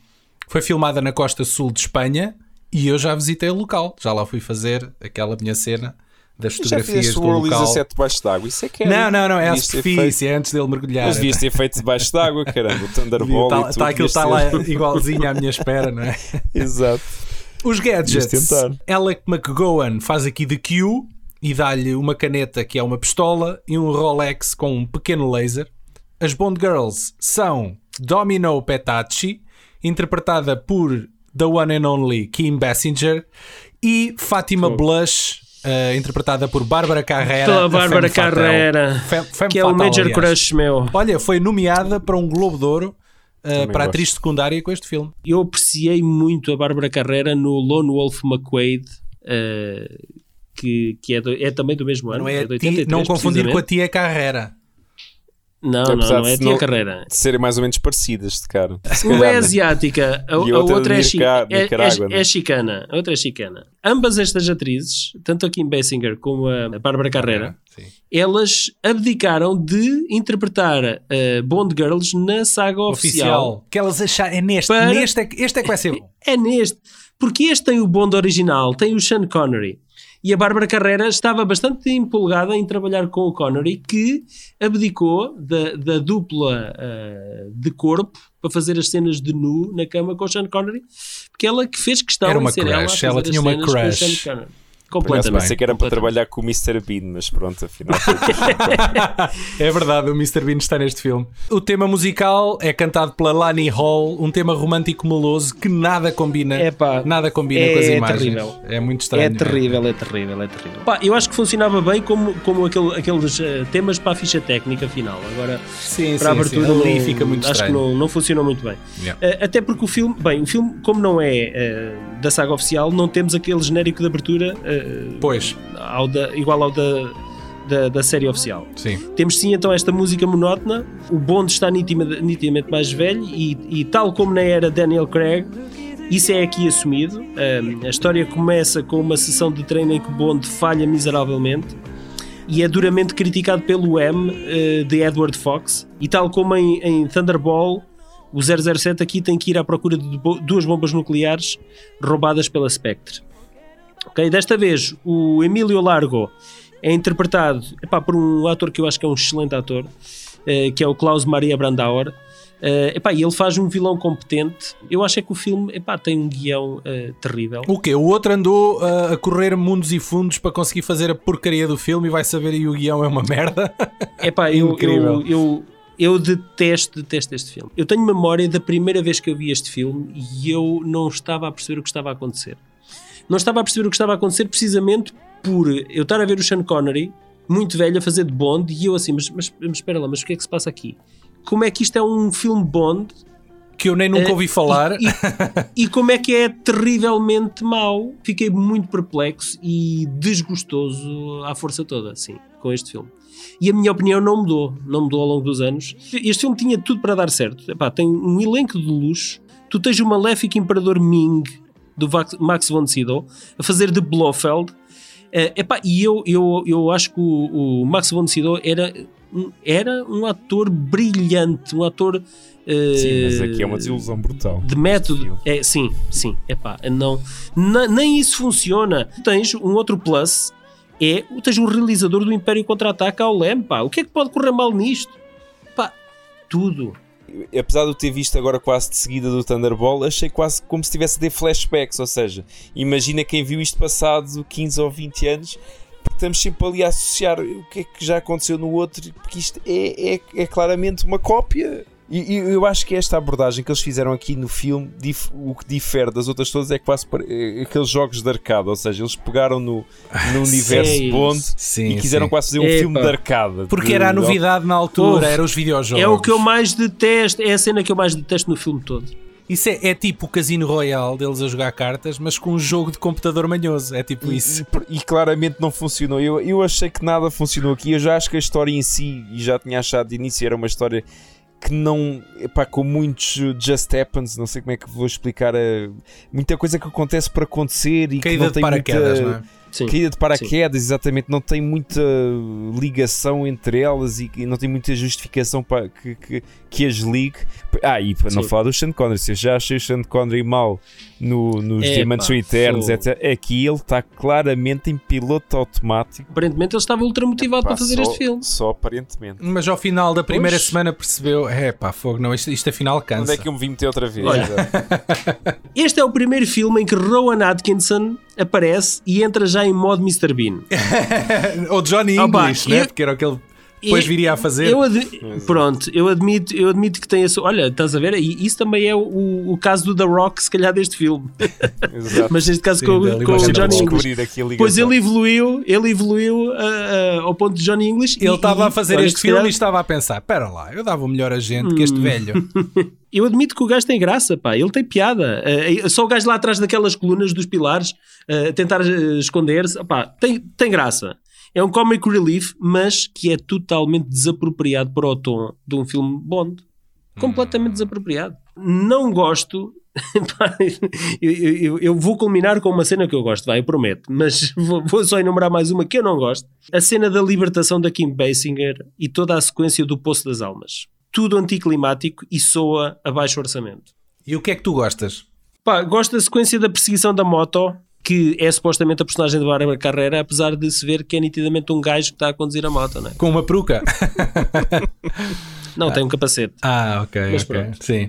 foi filmada na costa sul de Espanha e eu já visitei o local. Já lá fui fazer aquela minha cena das fotografias do local. 17 debaixo d'água, isso é que era. Não, não, não, é a superfície, é antes dele mergulhar. Mas devias ter feito debaixo d'água, caramba, o Thunderball e Tá, aquilo está lá igualzinho à minha espera, não é? Exato. Os gadgets. Alec McGowan faz aqui de Q e dá-lhe uma caneta que é uma pistola e um Rolex com um pequeno laser. As Bond Girls são Domino Petacci, interpretada por the one and only Kim Basinger, e Fátima Blush, eh, interpretada por Bárbara Carrera. Pela Bárbara. Carrera, Femme- femme que é o fatale, Major aliás. Crush meu. Olha, foi nomeada para um Globo de Ouro Também para gosto. atriz secundária com este filme. Eu apreciei muito a Bárbara Carrera no Lone Wolf McQuaid, eh, que, que é, do- é também do mesmo ano. Não, é é 83, não confundir com a tia Carrera. Não, não, não é a se tia carreira. De serem mais ou menos parecidas, de cara. Uma é né? asiática, a, a a outra outra é, Nica- é- é- né? é chicana. A outra é chicana. Ambas estas atrizes, tanto a Kim Basinger como a Bárbara Carreira, Sim. elas abdicaram de interpretar uh, Bond Girls na saga oficial. Oficial. Que elas acharam. É neste. Para- Neste é, que- este é que vai ser bom. É neste. Porque este tem o Bond original, tem o Sean Connery. E a Bárbara Carreira estava bastante empolgada em trabalhar com o Connery, que abdicou da, da dupla ah, de corpo para fazer as cenas de nu na cama com o Sean Connery, porque ela que fez questão Era uma em ser ela a crush, fazer ela as tinha uma cenas com o crush. Sean Connery. Completamente. pensei que era para trabalhar com o Mr. Bean, mas pronto, afinal foi É verdade, o Mr. Bean está neste filme. O tema musical é cantado pela Lani Hall, um tema romântico meloso que nada combina. Epá, nada combina é com as imagens. terrível. É muito estranho. É terrível, é terrível, é terrível. Pá, eu acho que funcionava bem como, como aquele- aqueles eh, temas para a ficha técnica final. Agora, Sim, para a sim, sim. abertura, Ali não- fica muito acho estranho. que não, não funcionou muito bem. Yeah. Eh, até porque o filme, bem, o filme, como não é eh, da saga oficial, não temos aquele genérico de abertura Pois, ao da- igual ao da, da, da série oficial. sim. Temos sim então esta música monótona. O Bond está nitidamente mais velho e, e tal como na era Daniel Craig, isso é aqui assumido. Um, a história começa com uma sessão de treino em que Bond falha miseravelmente e é duramente criticado pelo M eh, de Edward Fox. E tal como em, em Thunderball, o 007 aqui tem que ir à procura de duas bombas nucleares roubadas pela Spectre. Ok, Desta vez o Emílio Largo é interpretado epá, por um ator que eu acho que é um excelente ator, eh, que é o Klaus Maria Brandauer. Eh, epá, e ele faz um vilão competente. Eu acho é que o filme epá, tem um guião eh, terrível. O quê? O outro andou uh, a correr mundos e fundos para conseguir fazer a porcaria do filme e vai saber e o guião é uma merda. Epá, eu, Incrível. eu, eu, eu detesto, detesto este filme. Eu tenho memória da primeira vez que eu vi este filme e eu não estava a perceber o que estava a acontecer. Não estava a perceber o que estava a acontecer precisamente por eu estar a ver o Sean Connery, muito velho, a fazer de Bond, e eu assim, mas, mas, mas espera lá, mas o que é que se passa aqui? Como é que isto é um filme Bond que eu nem nunca Eh, ouvi falar. E, e- e como é que é terrivelmente mau? Fiquei muito perplexo e desgostoso à força toda, sim, com este filme. E a minha opinião não mudou, não mudou ao longo dos anos. Este filme tinha tudo para dar certo. Epá, tem um elenco de luxo. Tu tens o maléfico imperador Ming do Max von Sydow a fazer de Blofeld. Eh, epá, e eu, eu, eu acho que o, o Max von Sydow era, um- era um ator brilhante, um ator eh, Sim, mas aqui é uma desilusão brutal. de método. É, sim, sim. Epá, não, na- nem isso funciona. Tens um outro plus, é tens o realizador do Império Contra-Ataca ao Lem, pá. O que é que pode correr mal nisto? Pá, tudo. Apesar de eu ter visto agora quase de seguida do Thunderball, achei quase como se tivesse de flashbacks. Ou seja, imagina quem viu isto passado 15 ou 20 anos, porque estamos sempre ali a associar o que é que já aconteceu no outro, porque isto é, é, é claramente uma cópia. E, e eu acho que esta abordagem que eles fizeram aqui no filme, dif- o que difere das outras todas é quase é aqueles jogos de arcade, ou seja, eles pegaram no, no universo Sim. Bond Sim, e quiseram sim. quase fazer um Epa. filme de arcade. Porque de- era a novidade na altura, eram os videojogos. É o que eu mais detesto, é a cena que eu mais detesto no filme todo. Isso é, é tipo o Casino Royale deles a jogar cartas, mas com um jogo de computador manhoso. É tipo isso. E, e claramente não funcionou. Eu, eu achei que nada funcionou aqui. Eu já acho que a história em si, e já tinha achado de início, era uma história que não. Epá, com muitos just happens, não sei como é que vou explicar. eh, muita coisa que acontece por acontecer e que Caída não de tem paraquedas, muita, não é? Sim. Caída de paraquedas, exatamente, não tem muita ligação entre elas e, e não tem muita justificação para que, que, que as ligue. Ah, e para não Sim. falar do Sean Connery, se eu já achei o Sean Connery mau no, nos Epá, Diamantes São Eternos, fogo. etc. Aqui ele está claramente em piloto automático. Aparentemente ele estava ultra motivado Pá, para fazer só, este filme. Só aparentemente. Mas ao final da primeira Pois. semana percebeu: é pá, fogo, não, isto, isto afinal cansa. Onde é que eu me vim meter outra vez? Olha. Este é o primeiro filme em que Rowan Atkinson aparece e entra já em modo Mr. Bean. Ou Johnny English, né? eu- Porque era o que ele depois Eu- viria a fazer. Eu ad- Pronto, eu admito, eu admito que tem esse. Olha, estás a ver? E isso também é o, o caso do The Rock, se calhar, deste filme. Exato. Mas neste caso Sim, com, com o Johnny English. a. Pois ele evoluiu, ele evoluiu ah, ah, ao ponto de Johnny English. Ele e- estava a fazer este filme calhar- e estava a pensar: espera lá, eu dava o melhor agente que este Hum. velho. Eu admito que o gajo tem graça, pá, ele tem piada. Eh, só o gajo lá atrás daquelas colunas dos pilares, a tentar eh, esconder-se, pá, tem, tem graça. É um comic relief, mas que é totalmente desapropriado para o tom de um filme Bond. Completamente desapropriado. Não gosto. Pá, eu, eu- eu vou culminar com uma cena que eu gosto, vai, eu prometo, mas vou, vou só enumerar mais uma que eu não gosto. A cena da libertação da Kim Basinger e toda a sequência do Poço das Almas. Tudo anticlimático e soa a baixo orçamento. E o que é que tu gostas? Pá, gosto da sequência da perseguição da moto, que é supostamente a personagem de Bárbara Carreira, apesar de se ver que é nitidamente um gajo que está a conduzir a moto, não é? Com uma peruca? Não, tem um capacete. Ah, ok, Mas ok. pronto. Sim.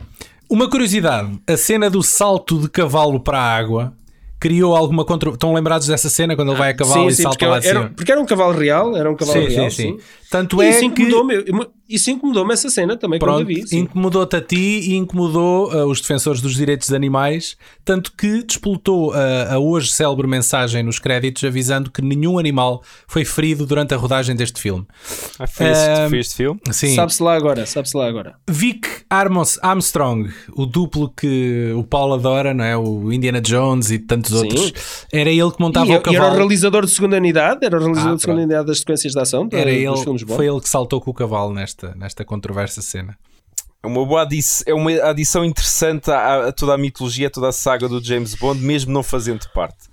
Uma curiosidade: a cena do salto de cavalo para a água criou alguma contra... Estão lembrados dessa cena quando ele vai a cavalo e salta porque, lá de era, cima? porque era um cavalo real, era um cavalo Sim, real, sim, sim. sim. Tanto E é isso que- incomodou-me, isso incomodou-me essa cena também quando Pronto, a vi. incomodou-te a ti e incomodou uh, os defensores dos direitos dos animais, tanto que despoltou a, a hoje célebre mensagem nos créditos avisando que nenhum animal foi ferido durante a rodagem deste filme. Ah, foi, este, foi este filme? Sim. Sabe-se lá agora, sabe-se lá agora. Vic Armos Armstrong, o duplo que o Paulo adora, não é? O Indiana Jones e tantos Sim. outros, era ele que montava E, o e era o cavalo. realizador de segunda unidade, era o realizador Ah, de segunda unidade das sequências de ação Era ele, foi ele que saltou com o cavalo nesta, nesta controversa cena. É uma boa adição, é uma adição interessante a, a toda a mitologia, a toda a saga do James Bond, mesmo não fazendo parte.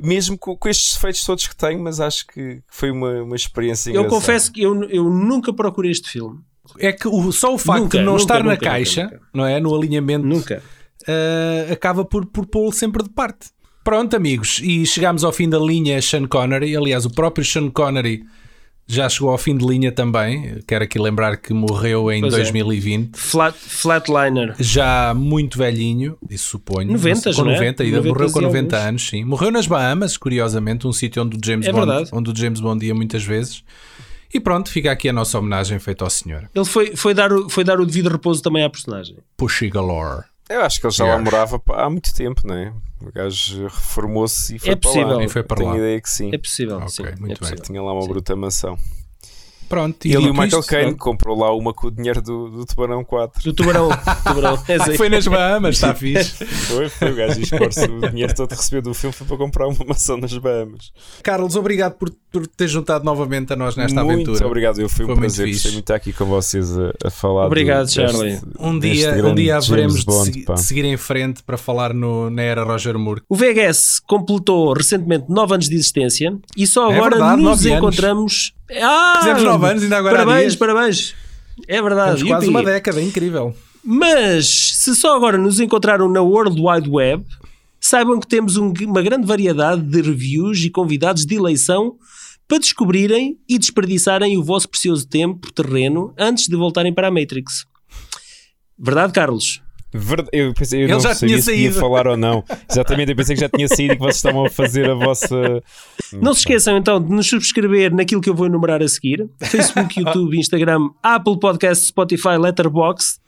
Mesmo com, com estes defeitos todos que tenho, mas acho que foi uma, uma experiência Eu engraçada. confesso que eu, eu nunca procurei este filme. É que o, só o facto Nunca, de não nunca, estar na nunca, caixa, nunca, não é? No alinhamento, Nunca. uh, acaba por, por pô-lo sempre de parte. Pronto, amigos, e chegámos ao fim da linha Sean Connery. Aliás, o próprio Sean Connery já chegou ao fim de linha também. Quero aqui lembrar que morreu em Pois é. 2020. Flat, flatliner. Já muito velhinho, isso suponho. 90, com não é? 90, ainda 90 morreu com e 90 alguns. anos, sim. Morreu nas Bahamas, curiosamente, um sítio onde o James É Bond, verdade. onde o James Bond ia muitas vezes. E pronto, fica aqui a nossa homenagem feita ao senhor. Ele foi, foi, dar, o- foi dar o devido repouso também à personagem. Pushy Galore. Eu acho que ele já lá morava há muito tempo, não é? O gajo reformou-se e foi É para possível. lá. E foi para Tenho lá. ideia que sim. É possível, Ok, sim. muito é bem. possível. Tinha lá uma Sim. bruta mansão. Pronto, E ele e o dito Michael Caine comprou lá uma com o dinheiro do, do Tubarão 4. Do tubarão. tubarão. É. Foi nas Bahamas, está fixe. Foi, foi o gajo esforço. O dinheiro todo recebeu do filme foi para comprar uma mansão nas Bahamas. Carlos, obrigado por, por ter juntado novamente a nós nesta muito aventura. obrigado, eu fui, Foi um muito prazer. Gostei muito de estar aqui com vocês a, a falar. Obrigado, do, Charlie. Um dia, um dia haveremos de, Bond, se- pá. de seguir em frente para falar no, na era Roger Moore. O VHS completou recentemente 9 anos de existência e só É agora verdade, nos encontramos. Ah, Fizemos nove anos, ainda agora Parabéns, parabéns. É verdade. Temos quase uma década, incrível. Mas se só agora nos encontraram na World Wide Web, saibam que temos um- uma grande variedade de reviews e convidados de eleição para descobrirem e desperdiçarem o vosso precioso tempo terreno antes de voltarem para a Matrix. Verdade, Carlos? Verdade, eu pensei, eu Ele não já sabia tinha se podia saído. falar ou não. Exatamente, eu pensei que já tinha saído e que vocês estavam a fazer a vossa. Não se esqueçam então de nos subscrever naquilo que eu vou enumerar a seguir: Facebook, YouTube, Instagram, Apple Podcasts, Spotify, Letterboxd.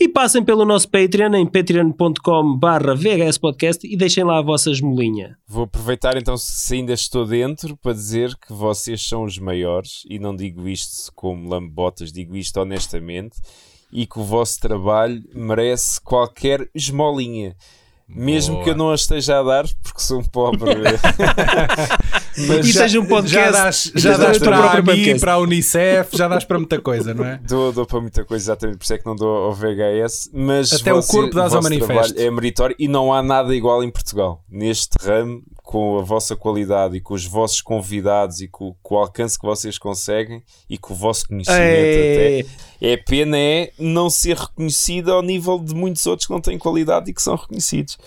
E passem pelo nosso Patreon em patreon.com/barra VHS Podcast e deixem lá a vossa esmolinha. Vou aproveitar então, se ainda estou dentro, para dizer que vocês são os maiores e não digo isto como lambotas, digo isto honestamente e que o vosso trabalho merece qualquer esmolinha. Mesmo Boa. que eu não a esteja a dar, porque sou um pobre. Mas E já- seja um podcast. Já dás, já dás o teu para a AMI, para a Unicef, já dás para muita coisa, não é? Dou, dou para muita coisa, exatamente, por isso é que não dou ao VHS. Mas Até o você- corpo dás ao vosso manifesto. trabalho É meritório e não há nada igual em Portugal. Neste ramo, com a vossa qualidade e com os vossos convidados e com, com o alcance que vocês conseguem e com o vosso conhecimento Ei. até. É pena é não ser reconhecido ao nível de muitos outros que não têm qualidade e que são reconhecidos.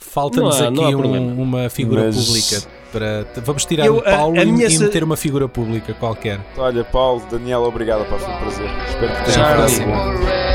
Falta-nos aqui um- uma figura Mas- pública para. Vamos tirar Eu- o Paulo a- a e, minha e se- meter uma figura pública qualquer. Olha, Paulo, Daniel, obrigado, pá, foi um prazer. Espero que tenham bom.